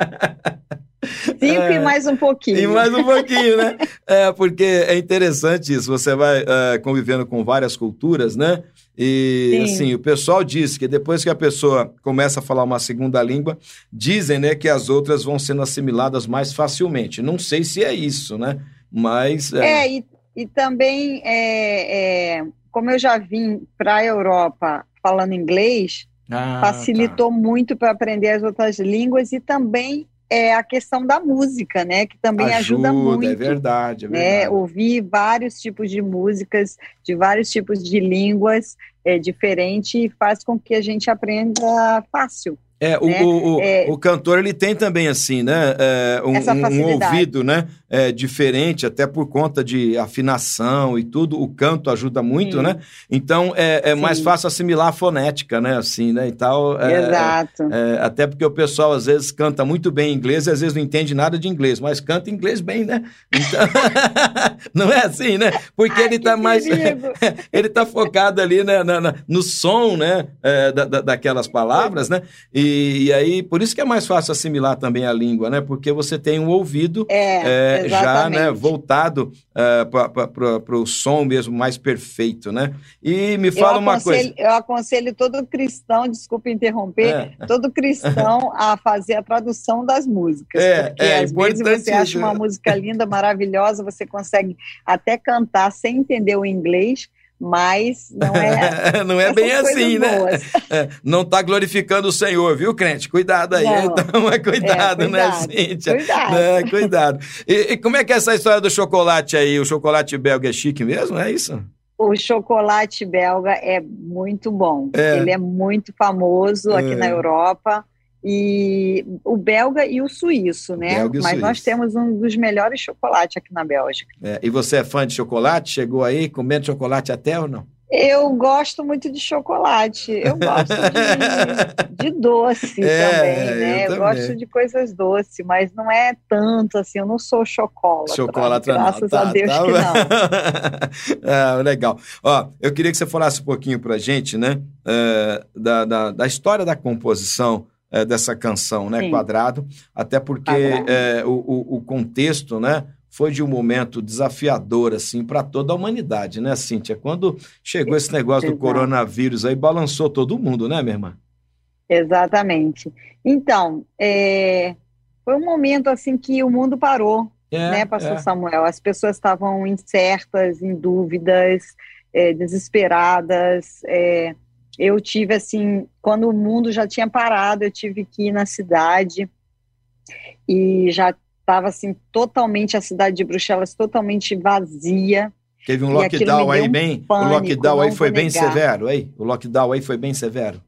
Cinco É. e mais um pouquinho. E mais um pouquinho, né? É, porque é interessante isso. Você vai é, convivendo com várias culturas, né? E, Sim. assim, o pessoal diz que depois que a pessoa começa a falar uma segunda língua, dizem, né, que as outras vão sendo assimiladas mais facilmente. Não sei se é isso, né? Mas... É, e, e também, é, é, como eu já vim para a Europa falando inglês, Ah, facilitou muito para aprender as outras línguas e também é a questão da música, né? Que também ajuda, muito. É verdade, é né? verdade. Ouvir vários tipos de músicas, de vários tipos de línguas é, diferentes, faz com que a gente aprenda fácil. É, o, né? o, o, É. o cantor ele tem também assim, né? é, um, um- ouvido, né? É, diferente, até por conta de afinação e tudo. O canto ajuda muito, Sim. né? Então é, é mais fácil assimilar a fonética, né? Assim, né? E tal. é, Exato. é, até porque o pessoal às vezes canta muito bem inglês e às vezes não entende nada de inglês, mas canta inglês bem, né? Então, não é assim, né? Porque Ai, ele tá mais ele tá focado ali né, na- na- no som, né, é, da- da- daquelas palavras, né, e, e aí por isso que é mais fácil assimilar também a língua, né, porque você tem um ouvido É, é, já, né, voltado para o som mesmo mais perfeito, né. E me fala uma coisa. eu aconselho todo cristão, desculpa interromper, É. todo cristão a fazer a tradução das músicas. É, porque é às vezes você acha uma música linda, maravilhosa, você consegue até cantar sem entender o inglês, mas não é. não é bem assim, né? boas. É, não tá glorificando o Senhor, viu, crente? Cuidado aí. Não. Então, é cuidado, É, né, cuidado. Cíntia? Cuidado. Né, cuidado. E, e como é que é essa história do chocolate aí? O chocolate belga é chique mesmo? É isso? O chocolate belga é muito bom. É. Ele é muito famoso aqui É. na Europa. E o belga e o suíço, né? o Mas nós suíço. temos um dos melhores chocolates aqui na Bélgica. É, e você é fã de chocolate? Chegou aí comendo chocolate até ou não? Eu gosto muito de chocolate. Eu gosto de, de doce É, também, né? eu Eu, também. gosto de coisas doces, mas não é tanto assim. Eu não sou chocolate. Chocolate não. Graças Tá, a Deus tá. que não. Ah, legal. Ó, eu queria que você falasse um pouquinho pra gente, né? é, da, da, da história da composição é, dessa canção, né? Sim. Quadrado. Até porque Quadrado. é, o, o, contexto, né? Foi de um momento desafiador, assim, para toda a humanidade, né, Cíntia? Quando chegou esse negócio do Exato. coronavírus aí, balançou todo mundo, né, minha irmã? Exatamente. Então, é, foi um momento assim que o mundo parou, É, né, Pastor é. Samuel? As pessoas estavam incertas, em dúvidas, é, desesperadas. é, eu tive assim, quando o mundo já tinha parado, eu tive que ir na cidade e já estava assim totalmente a cidade de Bruxelas totalmente vazia. Teve um lockdown aí um bem. pânico, o lockdown aí foi bem negar. severo, aí? O lockdown aí foi bem severo.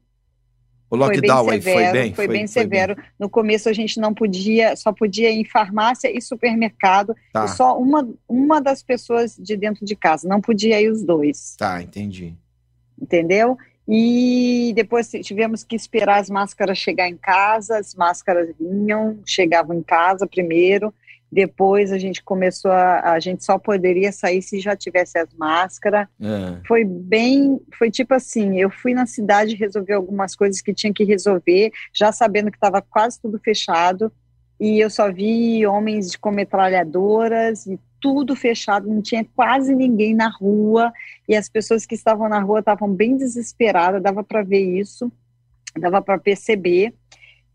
O Foi bem lockdown aí severo, foi bem? foi bem severo. No começo a gente não podia, só podia ir em farmácia e supermercado, Tá, e só uma, uma das pessoas de dentro de casa, não podia ir os dois, tá, entendi. entendeu? E depois tivemos que esperar as máscaras chegar em casa, as máscaras vinham, chegavam em casa primeiro, Depois a gente começou a. A gente só poderia sair se já tivesse as máscaras. É. Foi bem. Foi tipo assim: eu fui na cidade resolver algumas coisas que tinha que resolver, já sabendo que estava quase tudo fechado. E eu só vi homens com metralhadoras e tudo fechado, não tinha quase ninguém na rua. E as pessoas que estavam na rua estavam bem desesperadas, dava para ver isso, dava para perceber.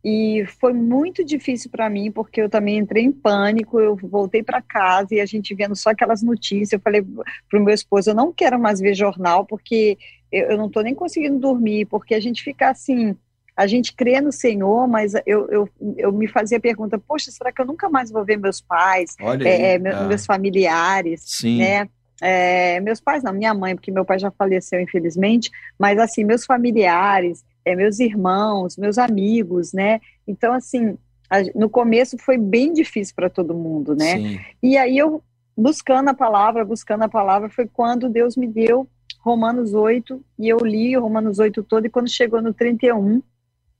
E foi muito difícil para mim, porque eu também entrei em pânico. Eu voltei para casa e a gente vendo só aquelas notícias. Eu falei para o meu esposo: eu não quero mais ver jornal, porque eu, não estou nem conseguindo dormir, porque a gente fica assim. A gente crê no Senhor, mas eu, eu, eu me fazia a pergunta: poxa, será que eu nunca mais vou ver meus pais, é, meus, ah. meus familiares, Sim. né? É, meus pais não, minha mãe, porque meu pai já faleceu, infelizmente, mas assim, meus familiares, é, meus irmãos, meus amigos, né? Então, assim, a, no começo foi bem difícil para todo mundo, né? Sim. E aí eu, buscando a palavra, buscando a palavra, foi quando Deus me deu Romanos 8, e eu li Romanos 8 todo, e quando chegou no 31,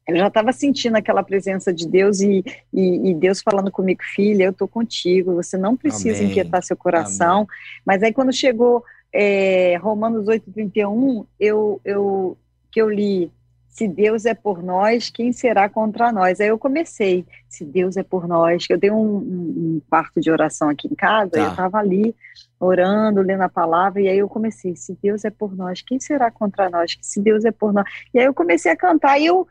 eu já estava sentindo aquela presença de Deus e, e, e, Deus falando comigo, filha, eu estou contigo, você não precisa Amém. inquietar seu coração. Amém. Mas aí quando chegou é, Romanos 8, 31, eu, eu, que eu li, se Deus é por nós, quem será contra nós? Aí eu comecei, se Deus é por nós, eu dei um, um, quarto de oração aqui em casa, tá. eu estava ali orando, lendo a palavra, e aí eu comecei, se Deus é por nós, quem será contra nós? Se Deus é por nós. E aí eu comecei a cantar, e eu,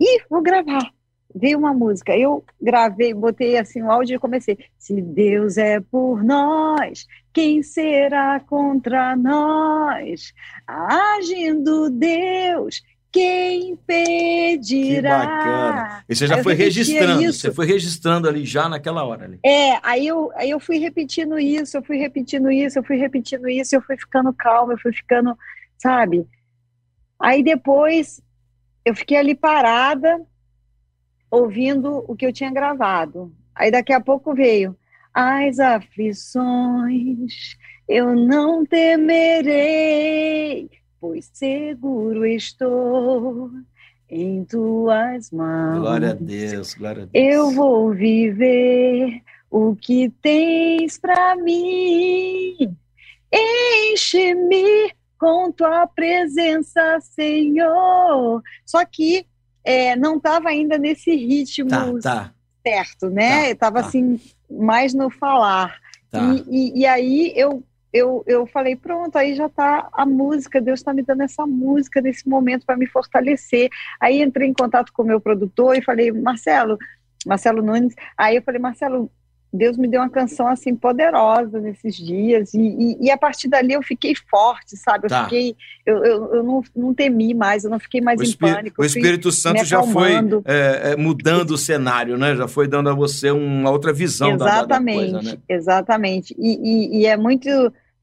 ih, vou gravar. Veio uma música, eu gravei, botei assim o áudio e comecei. Se Deus é por nós, quem será contra nós? Agindo Deus, quem pedirá? Que bacana. E você já foi registrando, isso. você foi registrando ali já naquela hora ali. É, aí eu, aí eu fui repetindo isso, eu fui repetindo isso, eu fui repetindo isso, eu fui ficando calma, eu fui ficando, sabe? Aí depois eu fiquei ali parada, ouvindo o que eu tinha gravado. Aí daqui a pouco veio as aflições, eu não temerei pois seguro estou em tuas mãos. Glória a Deus, glória a Deus. Eu vou viver o que tens para mim. Enche-me com tua presença, Senhor. Só que é, não estava ainda nesse ritmo tá, tá. certo, né? Estava tá, tá, assim, mais no falar. Tá. E, e, e aí eu eu, eu falei, pronto, aí já está a música, Deus está me dando essa música nesse momento para me fortalecer. Aí entrei em contato com o meu produtor e falei, Marcelo, Marcelo Nunes, aí eu falei, Marcelo, Deus me deu uma canção assim poderosa nesses dias e, e, e a partir dali eu fiquei forte, sabe? Eu tá. fiquei, eu, eu, eu não, não, temi mais, eu não fiquei mais o em pânico. O Espírito Santo já foi é, é, mudando o cenário, né? Já foi dando a você uma outra visão exatamente, da, da coisa, né? Exatamente, e, e é muito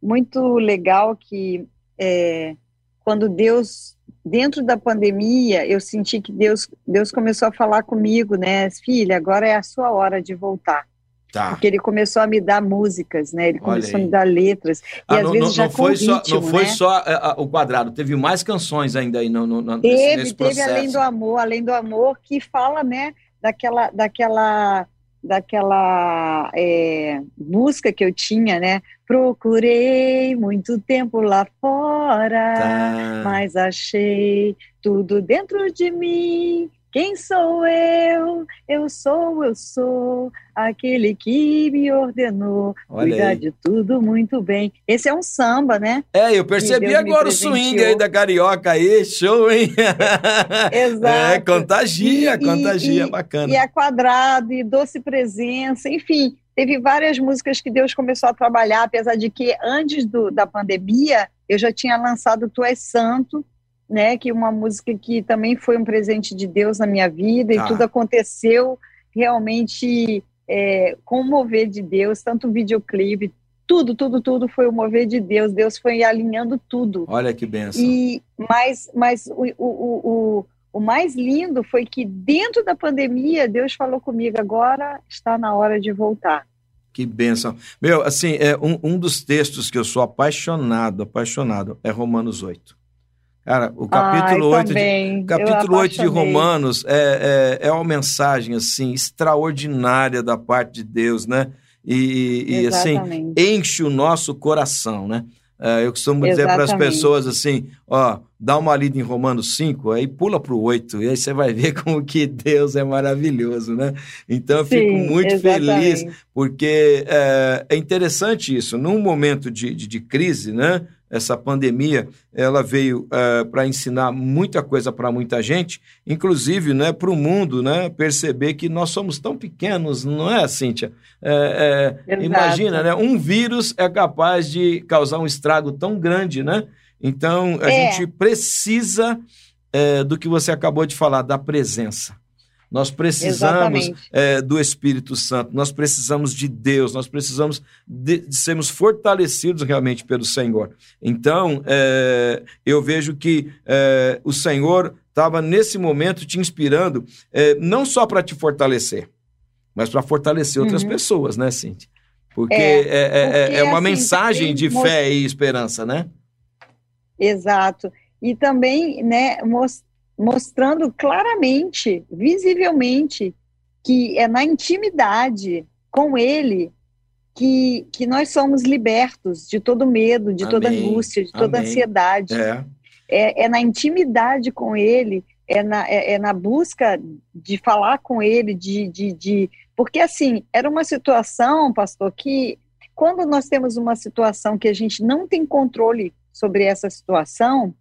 muito legal que é, quando Deus dentro da pandemia eu senti que Deus Deus começou a falar comigo, né, filha, agora é a sua hora de voltar. Tá. Porque ele começou a me dar músicas, né? Ele começou a me dar letras. Ah, e às não, vezes não, já não foi ritmo, só Não foi né? só uh, o quadrado, teve mais canções ainda aí no, no, teve, nesse, nesse Teve Além do Amor, Além do Amor, que fala, né, daquela, daquela daquela é, busca que eu tinha, né? Procurei muito tempo lá fora, tá. mas achei tudo dentro de mim quem sou eu? Eu sou, eu sou aquele que me ordenou Olha cuidar aí. de tudo muito bem. Esse é um samba, né? É, eu percebi agora o swing aí da carioca aí, show, hein? Exato. É, contagia, e, contagia, e, bacana. E é quadrado, e doce presença, enfim, teve várias músicas que Deus começou a trabalhar, apesar de que antes do, da pandemia eu já tinha lançado Tu És Santo, né? Que uma música que também foi um presente de Deus na minha vida ah. e tudo aconteceu realmente é, com o mover de Deus, tanto o videoclipe, tudo, tudo, tudo foi o mover de Deus. Deus foi alinhando tudo. Olha que benção. E mas, mas o, o, o, o mais lindo foi que dentro da pandemia Deus falou comigo agora está na hora de voltar. Que benção. Meu, assim, é um, um dos textos que eu sou apaixonado, apaixonado, é Romanos 8. Cara, o capítulo Ai, 8, de, capítulo 8 de Romanos é, é, é uma mensagem assim extraordinária da parte de Deus, né? e, e assim, enche o nosso coração, né? É, eu costumo dizer para as pessoas assim, ó, dá uma lida em Romanos 5, aí pula para o 8, e aí você vai ver como que Deus é maravilhoso, né? Então eu fico Sim, muito exatamente. feliz, porque é, é, interessante isso, num momento de, de, de crise, né? Essa pandemia ela veio uh, para ensinar muita coisa para muita gente, inclusive né, para o mundo né, perceber que nós somos tão pequenos, não é, Cíntia? É, é, imagina, né, um vírus é capaz de causar um estrago tão grande, né? Então a é. gente precisa é, do que você acabou de falar, da presença. Nós precisamos é, do Espírito Santo, nós precisamos de Deus, nós precisamos de, de sermos fortalecidos realmente pelo Senhor. Então, é, eu vejo que é, o Senhor estava nesse momento te inspirando, é, não só para te fortalecer, mas para fortalecer outras uhum. pessoas, né, Cintia? Porque é, é, é, porque, uma assim, mensagem de fé e esperança, né? Exato. E também, né, mostrar mostrando claramente, visivelmente, que é na intimidade com Ele que, que nós somos libertos de todo medo, de Amém. toda angústia, de toda Amém. ansiedade. É. É, é. na intimidade com Ele, é na, é, é, na busca de falar com Ele, de, de, de. Porque, assim, era uma situação, pastor, que quando nós temos uma situação que a gente não tem controle sobre essa situação,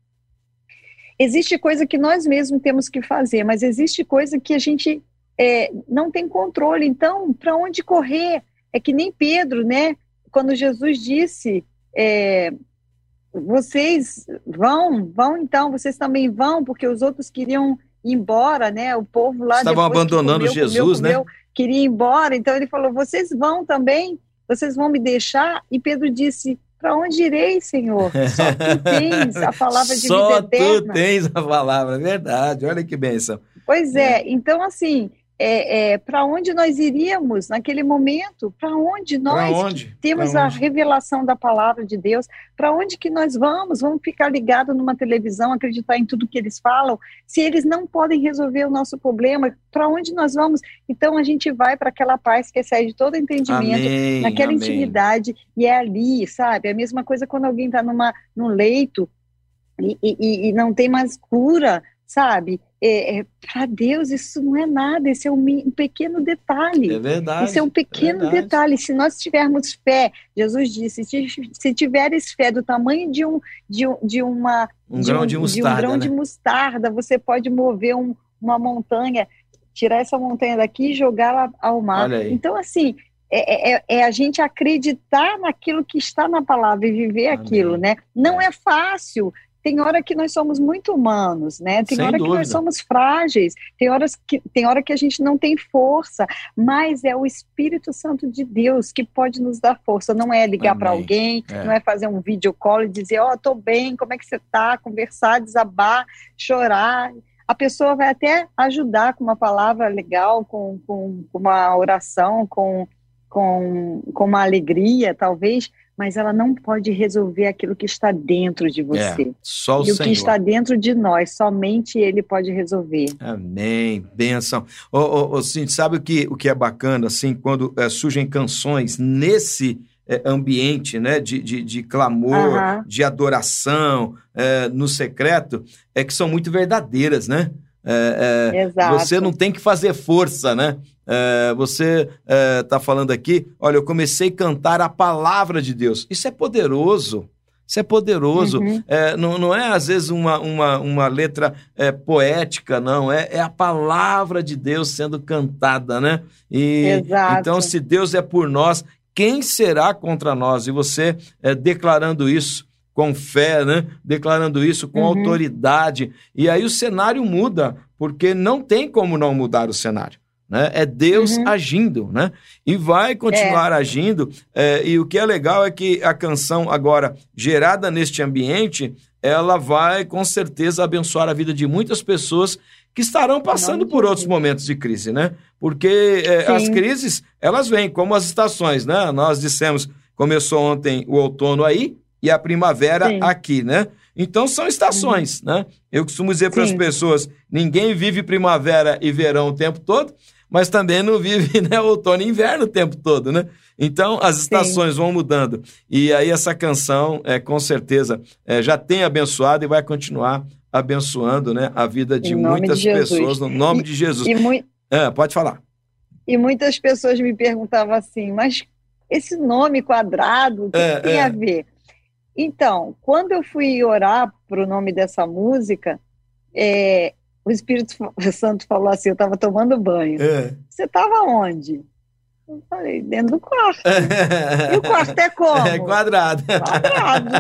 existe coisa que nós mesmos temos que fazer, mas existe coisa que a gente é, não tem controle. Então, para onde correr? É que nem Pedro, né? Quando Jesus disse, é, vocês vão, vão então, vocês também vão, porque os outros queriam ir embora, né? O povo lá estavam abandonando comeu, Jesus, comeu, comeu, né? Queria ir embora, então ele falou: vocês vão também, vocês vão me deixar. E Pedro disse: para onde irei, Senhor? Só tu tens a palavra de Só vida eterna. Só tu tens a palavra, verdade. Olha que bênção. Pois é, é. então assim, é, é, para onde nós iríamos naquele momento? Para onde nós onde? temos a revelação da palavra de Deus? Para onde que nós vamos? Vamos ficar ligados numa televisão, acreditar em tudo que eles falam? Se eles não podem resolver o nosso problema, para onde nós vamos? Então a gente vai para aquela paz que excede todo entendimento, amém, naquela amém. intimidade, e é ali, sabe? É a mesma coisa quando alguém está num leito e, e, e não tem mais cura, sabe? É, é para Deus isso não é nada, esse é um, um, pequeno detalhe. É verdade. Isso é um é pequeno é detalhe. Se nós tivermos fé, Jesus disse, se, tiveres fé do tamanho de um de, um, de uma um de grão um, de mostarda, de, um grão né? de mostarda, você pode mover um, uma montanha, tirar essa montanha daqui e jogá-la ao mar. Então assim, é, é, é, a gente acreditar naquilo que está na palavra e viver Amém. aquilo, né? Não é. é fácil tem hora que nós somos muito humanos, né? Tem Sem hora dúvida. que nós somos frágeis, tem horas que tem hora que a gente não tem força, mas é o Espírito Santo de Deus que pode nos dar força. Não é ligar para alguém, é. não é fazer um vídeo call e dizer, ó, oh, tô bem, como é que você tá? Conversar, desabar, chorar. A pessoa vai até ajudar com uma palavra legal, com, com, com uma oração, com, com, com uma alegria, talvez, mas ela não pode resolver aquilo que está dentro de você. É, só o e Senhor. o que está dentro de nós, somente Ele pode resolver. Amém, benção. Ô, ô, ô Cintia, sabe o que, o que é bacana, assim, quando é, surgem canções nesse é, ambiente, né, de, de, de clamor, uhum. de adoração, é, no secreto, é que são muito verdadeiras, né? É, é, você não tem que fazer força, né? É, você está é, falando aqui, olha, eu comecei a cantar a palavra de Deus. Isso é poderoso. Isso é poderoso. Uhum. É, não, não é, às vezes, uma, uma, uma letra é, poética, não. É, é a palavra de Deus sendo cantada, né? E, Exato. Então, se Deus é por nós, quem será contra nós? E você é, declarando isso com fé, né? Declarando isso com uhum. autoridade. E aí o cenário muda, porque não tem como não mudar o cenário. Né? É Deus uhum. agindo, né? E vai continuar é. agindo. É, e o que é legal é que a canção agora gerada neste ambiente, ela vai com certeza abençoar a vida de muitas pessoas que estarão passando por outros momentos de crise, né? Porque é, as crises elas vêm como as estações, né? Nós dissemos começou ontem o outono aí e a primavera Sim. aqui, né? Então são estações, uhum. né? Eu costumo dizer para as pessoas: ninguém vive primavera e verão o tempo todo, mas também não vive né, outono e inverno o tempo todo, né? Então as estações Sim. vão mudando. E aí essa canção, é, com certeza, é, já tem abençoado e vai continuar abençoando né, a vida de muitas de pessoas, no nome e, de Jesus. E é, pode falar. E muitas pessoas me perguntavam assim, mas esse nome quadrado, o que, é, tem é. a ver? Então, quando eu fui orar para o nome dessa música, é, o Espírito Santo falou assim: eu estava tomando banho. É. Você estava onde? Eu falei, dentro do quarto. e o quarto é como? É quadrado. Quadrado.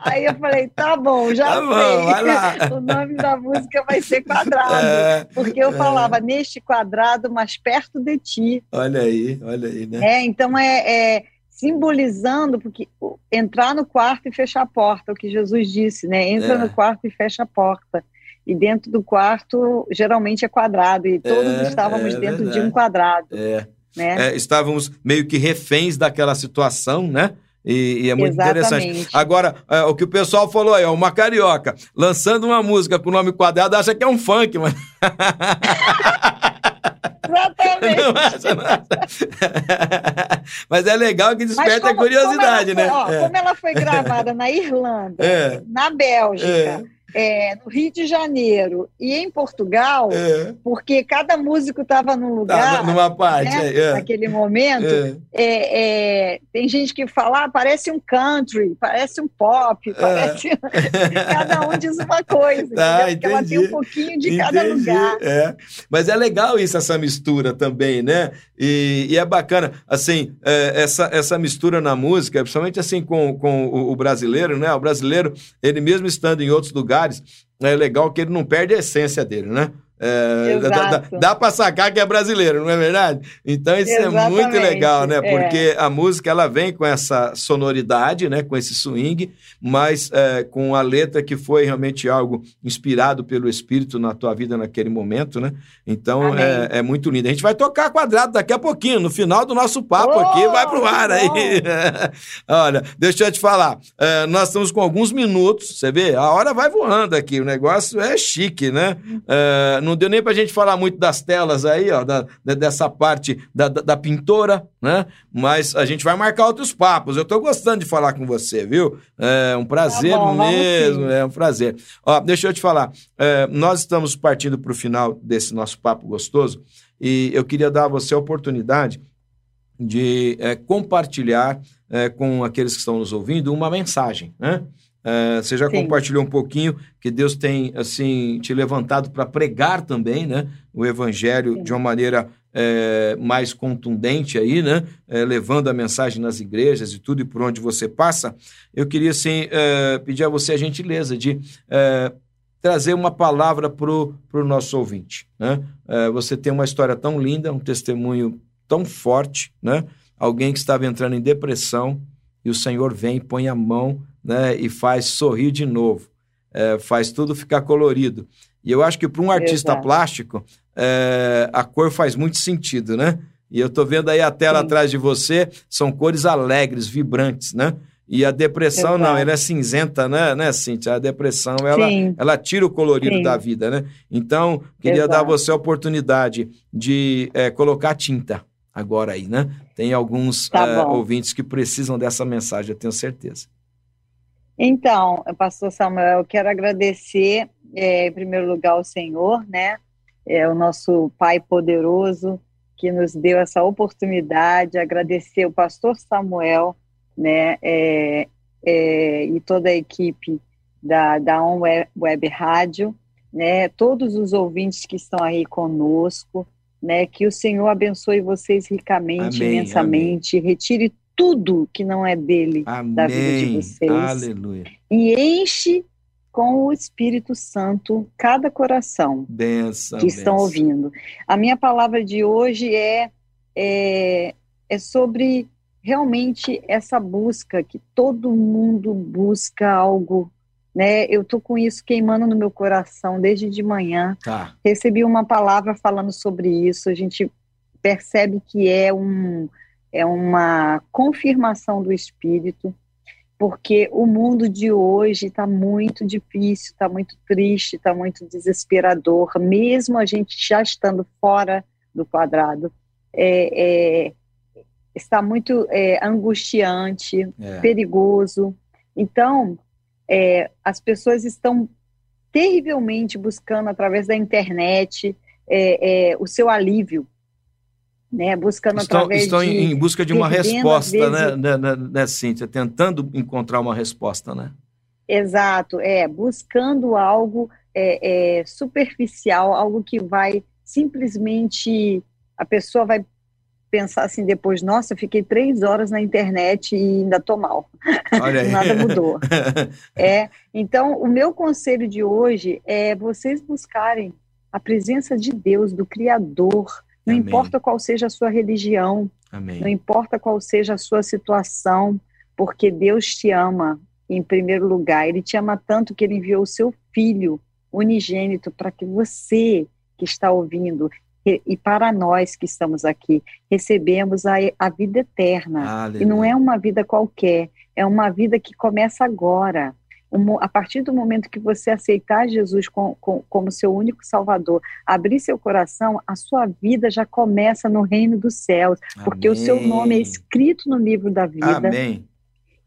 Aí eu falei, tá bom, já tá sei. Bom, o nome da música vai ser quadrado. É, porque eu é. falava, neste quadrado, mais perto de ti. Olha aí, olha aí, né? É, então é, é simbolizando, porque entrar no quarto e fechar a porta, o que Jesus disse, né? Entra é. no quarto e fecha a porta e dentro do quarto geralmente é quadrado e todos é, estávamos é, dentro verdade. de um quadrado. É. Né? É, estávamos meio que reféns daquela situação, né? E, e, é muito Exatamente. interessante. Agora, é, o que o pessoal falou aí, uma carioca lançando uma música com nome quadrado, acha que é um funk, mas. Exatamente. Não acha, não acha. Mas é legal que desperta como, a curiosidade, como né? Ó, é. Como ela foi gravada na Irlanda, é. na Bélgica é no Rio de Janeiro e em Portugal, é. porque cada músico estava num lugar. Tá, numa parte, né, é. Naquele momento. É. É, é. tem gente que fala, ah, parece um country, parece um pop, parece. cada um diz uma coisa, tá, porque ela tem um pouquinho de entendi. cada lugar. Mas é legal isso, essa mistura também, né? E, e é bacana, assim, essa, essa mistura na música, principalmente assim com, com o, o brasileiro, né? O brasileiro, ele mesmo estando em outros lugares, lugares, é legal que ele não perde a essência dele, né? É, dá, dá, dá para sacar que é brasileiro, não é verdade? Então isso Exatamente. é muito legal, né? Porque é. a música ela vem com essa sonoridade, né? Com esse swing, mas é, com a letra que foi realmente algo inspirado pelo Espírito na tua vida naquele momento, né? Então é, é, muito lindo. A gente vai tocar quadrado daqui a pouquinho, no final do nosso papo oh, aqui, vai pro ar aí. Olha, deixa eu te falar, é, nós estamos com alguns minutos, você vê? A hora vai voando aqui, o negócio é chique, né? Não deu nem para a gente falar muito das telas aí, ó, da, dessa parte da, da, da, pintora, né? Mas a gente vai marcar outros papos. Eu estou gostando de falar com você, viu? É um prazer tá bom, mesmo, é um prazer. Ó, deixa eu te falar, é, nós estamos partindo para o final desse nosso papo gostoso e eu queria dar a você a oportunidade de é, compartilhar é, com aqueles que estão nos ouvindo uma mensagem, né? Uh, você já Sim. compartilhou um pouquinho que Deus tem assim te levantado para pregar também, né? O Evangelho Sim. de uma maneira é, mais contundente aí, né? É, levando a mensagem nas igrejas e tudo e por onde você passa. Eu queria assim é, pedir a você a gentileza de trazer uma palavra para o nosso ouvinte, né? você tem uma história tão linda, um testemunho tão forte, né? Alguém que estava entrando em depressão e o Senhor vem e põe a mão né, e faz sorrir de novo, é, faz tudo ficar colorido. E eu acho que para um artista Exato. plástico, é, a cor faz muito sentido, né? E eu estou vendo aí a tela Sim. atrás de você, são cores alegres, vibrantes, né? E a depressão, Exato. não, ela é cinzenta, né, né, Cíntia? A depressão, ela, ela tira o colorido Sim. da vida, né? Então, queria Exato. dar a você a oportunidade de é, colocar tinta agora aí, né? Tem alguns tá é, ouvintes que precisam dessa mensagem, eu tenho certeza. Então, pastor Samuel, eu quero agradecer, é, em primeiro lugar, ao Senhor, né? É, o nosso Pai poderoso que nos deu essa oportunidade, agradecer o pastor Samuel, né? É, é, e toda a equipe da, da On Web, Web Rádio, né? Todos os ouvintes que estão aí conosco, né? Que o Senhor abençoe vocês ricamente, amém, imensamente, amém. retire tudo que não é dele Amém. da vida de vocês. Aleluia. E enche com o Espírito Santo cada coração benção, que estão benção. ouvindo. A minha palavra de hoje é, é, é sobre realmente essa busca que todo mundo busca algo né? Eu tô com isso queimando no meu coração desde de manhã. Tá. Recebi uma palavra falando sobre isso. A gente percebe que é um é uma confirmação do Espírito, porque o mundo de hoje está muito difícil, está muito triste, está muito desesperador, mesmo a gente já estando fora do quadrado. É, é, está muito é, angustiante, É. perigoso. Então, é, as pessoas estão terrivelmente buscando através da internet é, o seu alívio, né? Buscando Estão, através estão de em busca de uma resposta, né, vezes- né, né, né, Cíntia? Tentando encontrar uma resposta, né? Exato, é, buscando algo é, é, superficial, algo que vai simplesmente, a pessoa vai pensar assim depois, nossa, eu fiquei três horas na internet e ainda tô mal, nada mudou. É, então, o meu conselho de hoje é vocês buscarem a presença de Deus, do Criador, não Amém. importa qual seja a sua religião, Amém. não importa qual seja a sua situação, porque Deus te ama em primeiro lugar. Ele te ama tanto que ele enviou o seu filho unigênito para que você que está ouvindo e, e para nós que estamos aqui recebemos a, a vida eterna. E não é uma vida qualquer, é uma vida que começa agora. A partir do momento que você aceitar Jesus com- com- como seu único Salvador, abrir seu coração, a sua vida já começa no reino dos céus porque o seu nome é escrito no livro da vida Amém.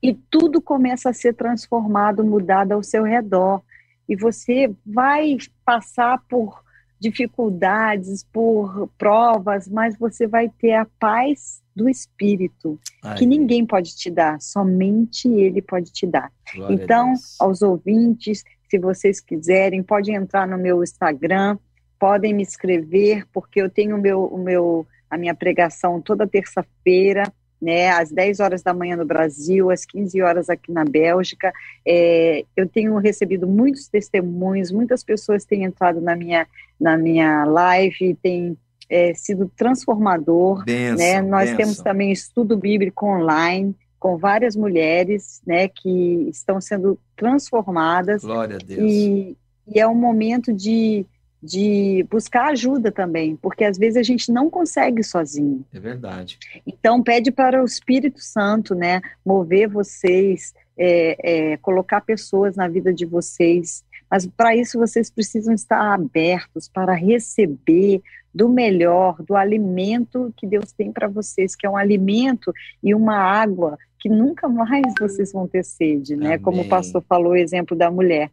e tudo começa a ser transformado, mudado ao seu redor. E você vai passar por dificuldades, por provas, mas você vai ter a paz do espírito, que Aí, ninguém pode te dar, somente ele pode te dar. Então, aos ouvintes, se vocês quiserem, podem entrar no meu Instagram, podem me escrever, porque eu tenho o meu, o meu, a minha pregação toda terça-feira, né, às 10 horas da manhã no Brasil, às 15 horas aqui na Bélgica. É, eu tenho recebido muitos testemunhos, muitas pessoas têm entrado na minha, na minha live, têm é, sido transformador Bênção, né? Nós bênção. temos também estudo bíblico online com várias mulheres, né, que estão sendo transformadas Glória a Deus. e, e é um momento de, de buscar ajuda também, porque às vezes a gente não consegue sozinho. É verdade. Então pede para o Espírito Santo, né, mover vocês, é, é, colocar pessoas na vida de vocês. Mas para isso vocês precisam estar abertos para receber do melhor, do alimento que Deus tem para vocês, que é um alimento e uma água que nunca mais vocês vão ter sede, né? Como o Amém. pastor falou, o exemplo da mulher.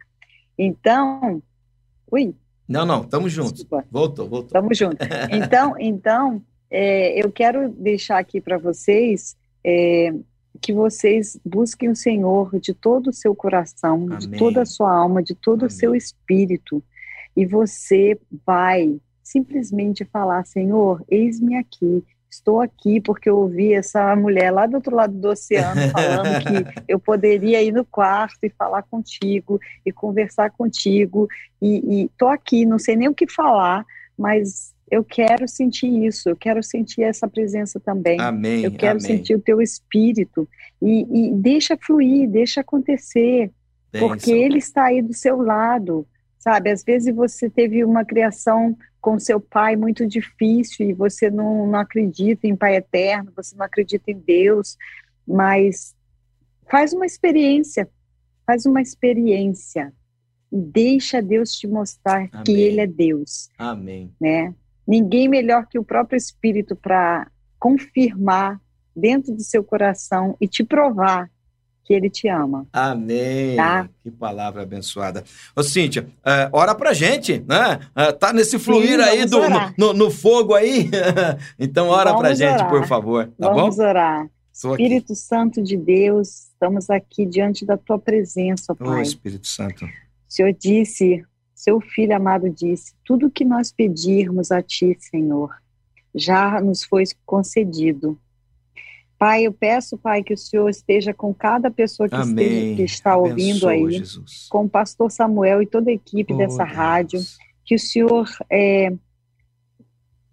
Então, ui, Não, não, estamos juntos. Voltou, voltou. Estamos juntos. Então, então é, eu quero deixar aqui para vocês é, que vocês busquem o Senhor de todo o seu coração, de Amém. toda a sua alma, de todo o seu Amém. espírito, e você vai simplesmente falar: Senhor, eis-me aqui. Estou aqui porque eu ouvi essa mulher lá do outro lado do oceano falando que eu poderia ir no quarto e falar contigo e conversar contigo e estou aqui, não sei nem o que falar, mas eu quero sentir isso, eu quero sentir essa presença também. Amém. eu quero amém. sentir o teu espírito e, e deixa fluir, deixa acontecer, porque Bênção. ele está aí do seu lado, sabe? Às vezes você teve uma criação com seu pai muito difícil e você não, não acredita em Pai Eterno, você não acredita em Deus, mas faz uma experiência, faz uma experiência e deixa Deus te mostrar que Amém. Ele é Deus, Amém. né? Ninguém melhor que o próprio Espírito para confirmar dentro do seu coração e te provar que Ele te ama. Amém. Tá. Que palavra abençoada. Ô, Cíntia, é, ora pra gente, né? É, tá nesse fluir Sim, aí do, no, no fogo aí. então, ora pra Vamos gente, orar. por favor. Tá Vamos bom? orar. Espírito Santo de Deus, estamos aqui diante da tua presença, Pai. Espírito Santo. O Senhor disse, seu filho amado disse: tudo que nós pedirmos a ti, Senhor, já nos foi concedido. Pai, eu peço, Pai, que o Senhor esteja com cada pessoa que, esteja, que está ouvindo Abençoa, aí, Jesus. com o pastor Samuel e toda a equipe Oh, dessa Deus. rádio, que o Senhor é,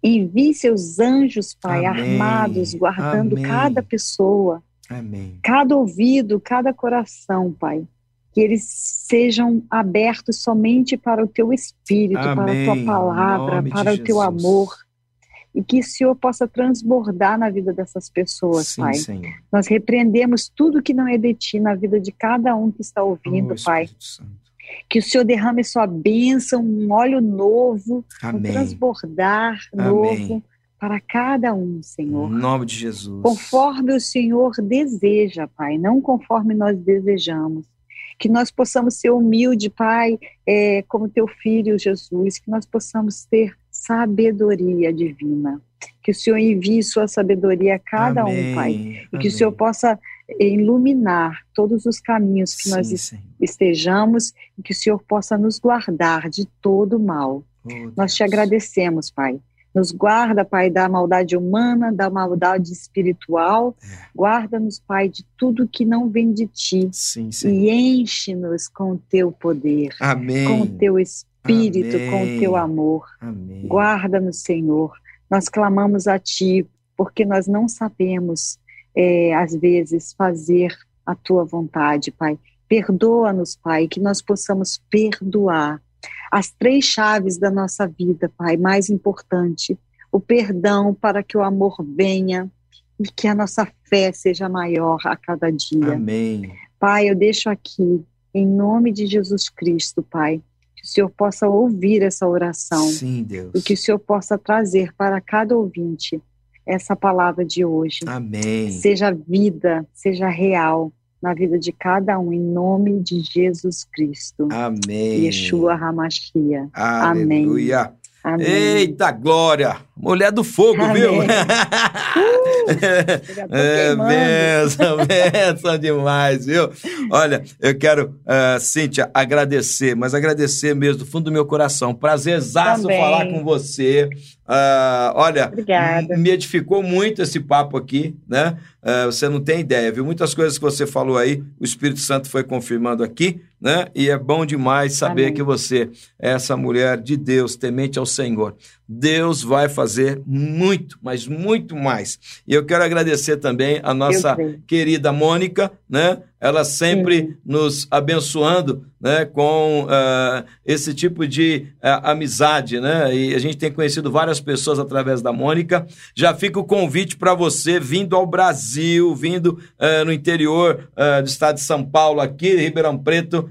envie seus anjos, Pai, Amém. armados, guardando Amém. cada pessoa, Amém. cada ouvido, cada coração, Pai. Que eles sejam abertos somente para o teu espírito, para a tua palavra, para o teu Jesus. amor. E que o Senhor possa transbordar na vida dessas pessoas, Sim, Pai. Senhor. Nós repreendemos tudo que não é de ti na vida de cada um que está ouvindo, Oh, Pai. Santo. Que o Senhor derrame sua bênção, um óleo novo, um Amém. transbordar Amém. novo para cada um, Senhor. Em nome de Jesus. Conforme o Senhor deseja, Pai, não conforme nós desejamos. Que nós possamos ser humilde, Pai, é, como teu filho Jesus, que nós possamos ter sabedoria divina. Que o Senhor envie sua sabedoria a cada Amém. um, Pai. E Amém. que o Senhor possa iluminar todos os caminhos que nós Sim, estejamos e que o Senhor possa nos guardar de todo mal. Oh, Nós te agradecemos, Pai. Nos guarda, Pai, da maldade humana, da maldade espiritual. É. Guarda-nos, Pai, de tudo que não vem de ti. Sim. E enche-nos com o teu poder, Amém. com o teu espírito, com Amém. o teu amor. Guarda-nos, Senhor. Nós clamamos a Ti, porque nós não sabemos, é, às vezes, fazer a Tua vontade, Pai. Perdoa-nos, Pai, que nós possamos perdoar. As três chaves da nossa vida, Pai, mais importante, o perdão para que o amor venha e que a nossa fé seja maior a cada dia. Amém. Pai, eu deixo aqui, em nome de Jesus Cristo, Pai, o Senhor possa ouvir essa oração Sim, Deus. e que o Senhor possa trazer para cada ouvinte essa palavra de hoje. Amém. Seja vida, seja real na vida de cada um, em nome de Jesus Cristo. Amém. Yeshua Hamashia. Aleluia. Amém. Eita glória! Mulher do fogo, Amém. viu? Já tô É, benção, benção demais, viu? Olha, eu quero, uh, Cíntia, agradecer, mas agradecer mesmo do fundo do meu coração. Prazerzaço Também. falar com você. Ah, olha, Obrigada. me edificou muito esse papo aqui, né? Ah, você não tem ideia, viu? Muitas coisas que você falou aí, o Espírito Santo foi confirmando aqui, né? E é bom demais saber Amém. que você é essa mulher de Deus, temente ao Senhor. Deus vai fazer muito, mas muito mais. E eu quero agradecer também a nossa querida Mônica, né? Ela sempre Sim. nos abençoando, né? Com ah, esse tipo de ah, amizade, né? E a gente tem conhecido várias pessoas através da Mônica. Já fica o convite para você vindo ao Brasil, vindo ah, no interior do estado de São Paulo, aqui, Ribeirão Preto,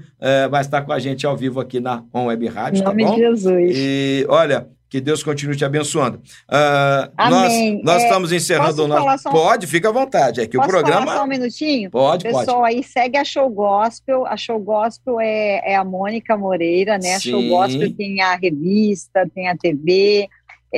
vai estar com a gente ao vivo aqui na On Web Rádio, Em tá nome bom? de Jesus. E olha, que Deus continue te abençoando. Ah, Amém. Nós, nós É, estamos encerrando o nosso. um- Pode, fica à vontade. É que Posso o programa. falar só um minutinho? Pode, pode. Pessoal, aí segue a Show Gospel. A Show Gospel é, é a Mônica Moreira, né? A Show Sim. Gospel tem a revista, tem a TV,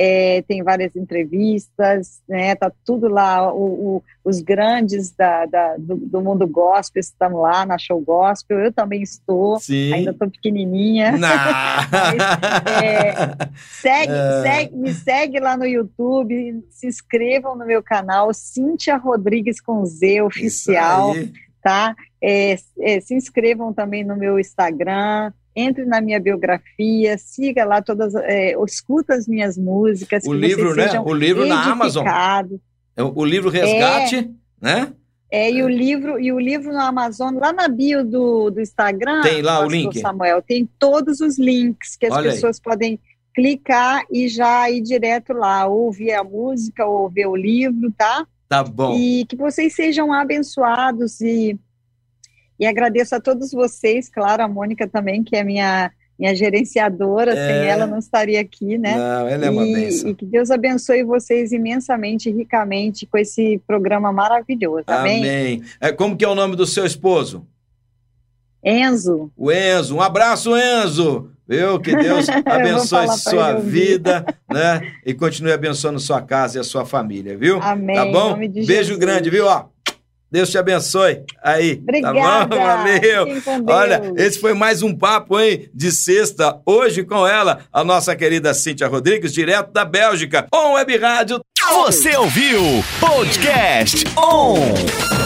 é, tem várias entrevistas, né? Tá tudo lá. O- o- os grandes da, da- do, do mundo gospel estão lá na Show Gospel. Eu também estou. Sim. Ainda estou pequenininha. Não. É, Segue, É. segue- me segue lá no YouTube, se inscrevam no meu canal, Cíntia Rodrigues com Z oficial, tá? É, é, se inscrevam também no meu Instagram, entre na minha biografia, siga lá todas, é, escuta as minhas músicas, O livro, né? O livro na Amazon. edificados. O livro Resgate, né? É, e o livro e o livro no Amazon, lá na bio do, do Instagram, Tem lá o link? Samuel, tem todos os links que as Olha aí. pessoas podem clicar e já ir direto lá, ouvir a música, ou ver o livro, tá? Tá bom. E que vocês sejam abençoados e, e agradeço a todos vocês, claro, a Mônica também, que é minha, minha gerenciadora, É. sem ela não estaria aqui, né? Não, ela é uma e, e que Deus abençoe vocês imensamente, ricamente, com esse programa maravilhoso, amém? Amém. É, como que é o nome do seu esposo? Enzo, O Enzo. Um abraço, Enzo. Viu? Que Deus abençoe sua vida, né? E continue abençoando sua casa e a sua família, viu? amém. Tá bom? Beijo Jesus. grande, viu? Ó, Deus te abençoe. Aí, Obrigada. tá bom? Valeu. Fiquem com Deus. Olha, esse foi mais um papo, hein? De sexta, hoje com ela, a nossa querida Cíntia Rodrigues, direto da Bélgica, On Web Rádio. Você ouviu Podcast On.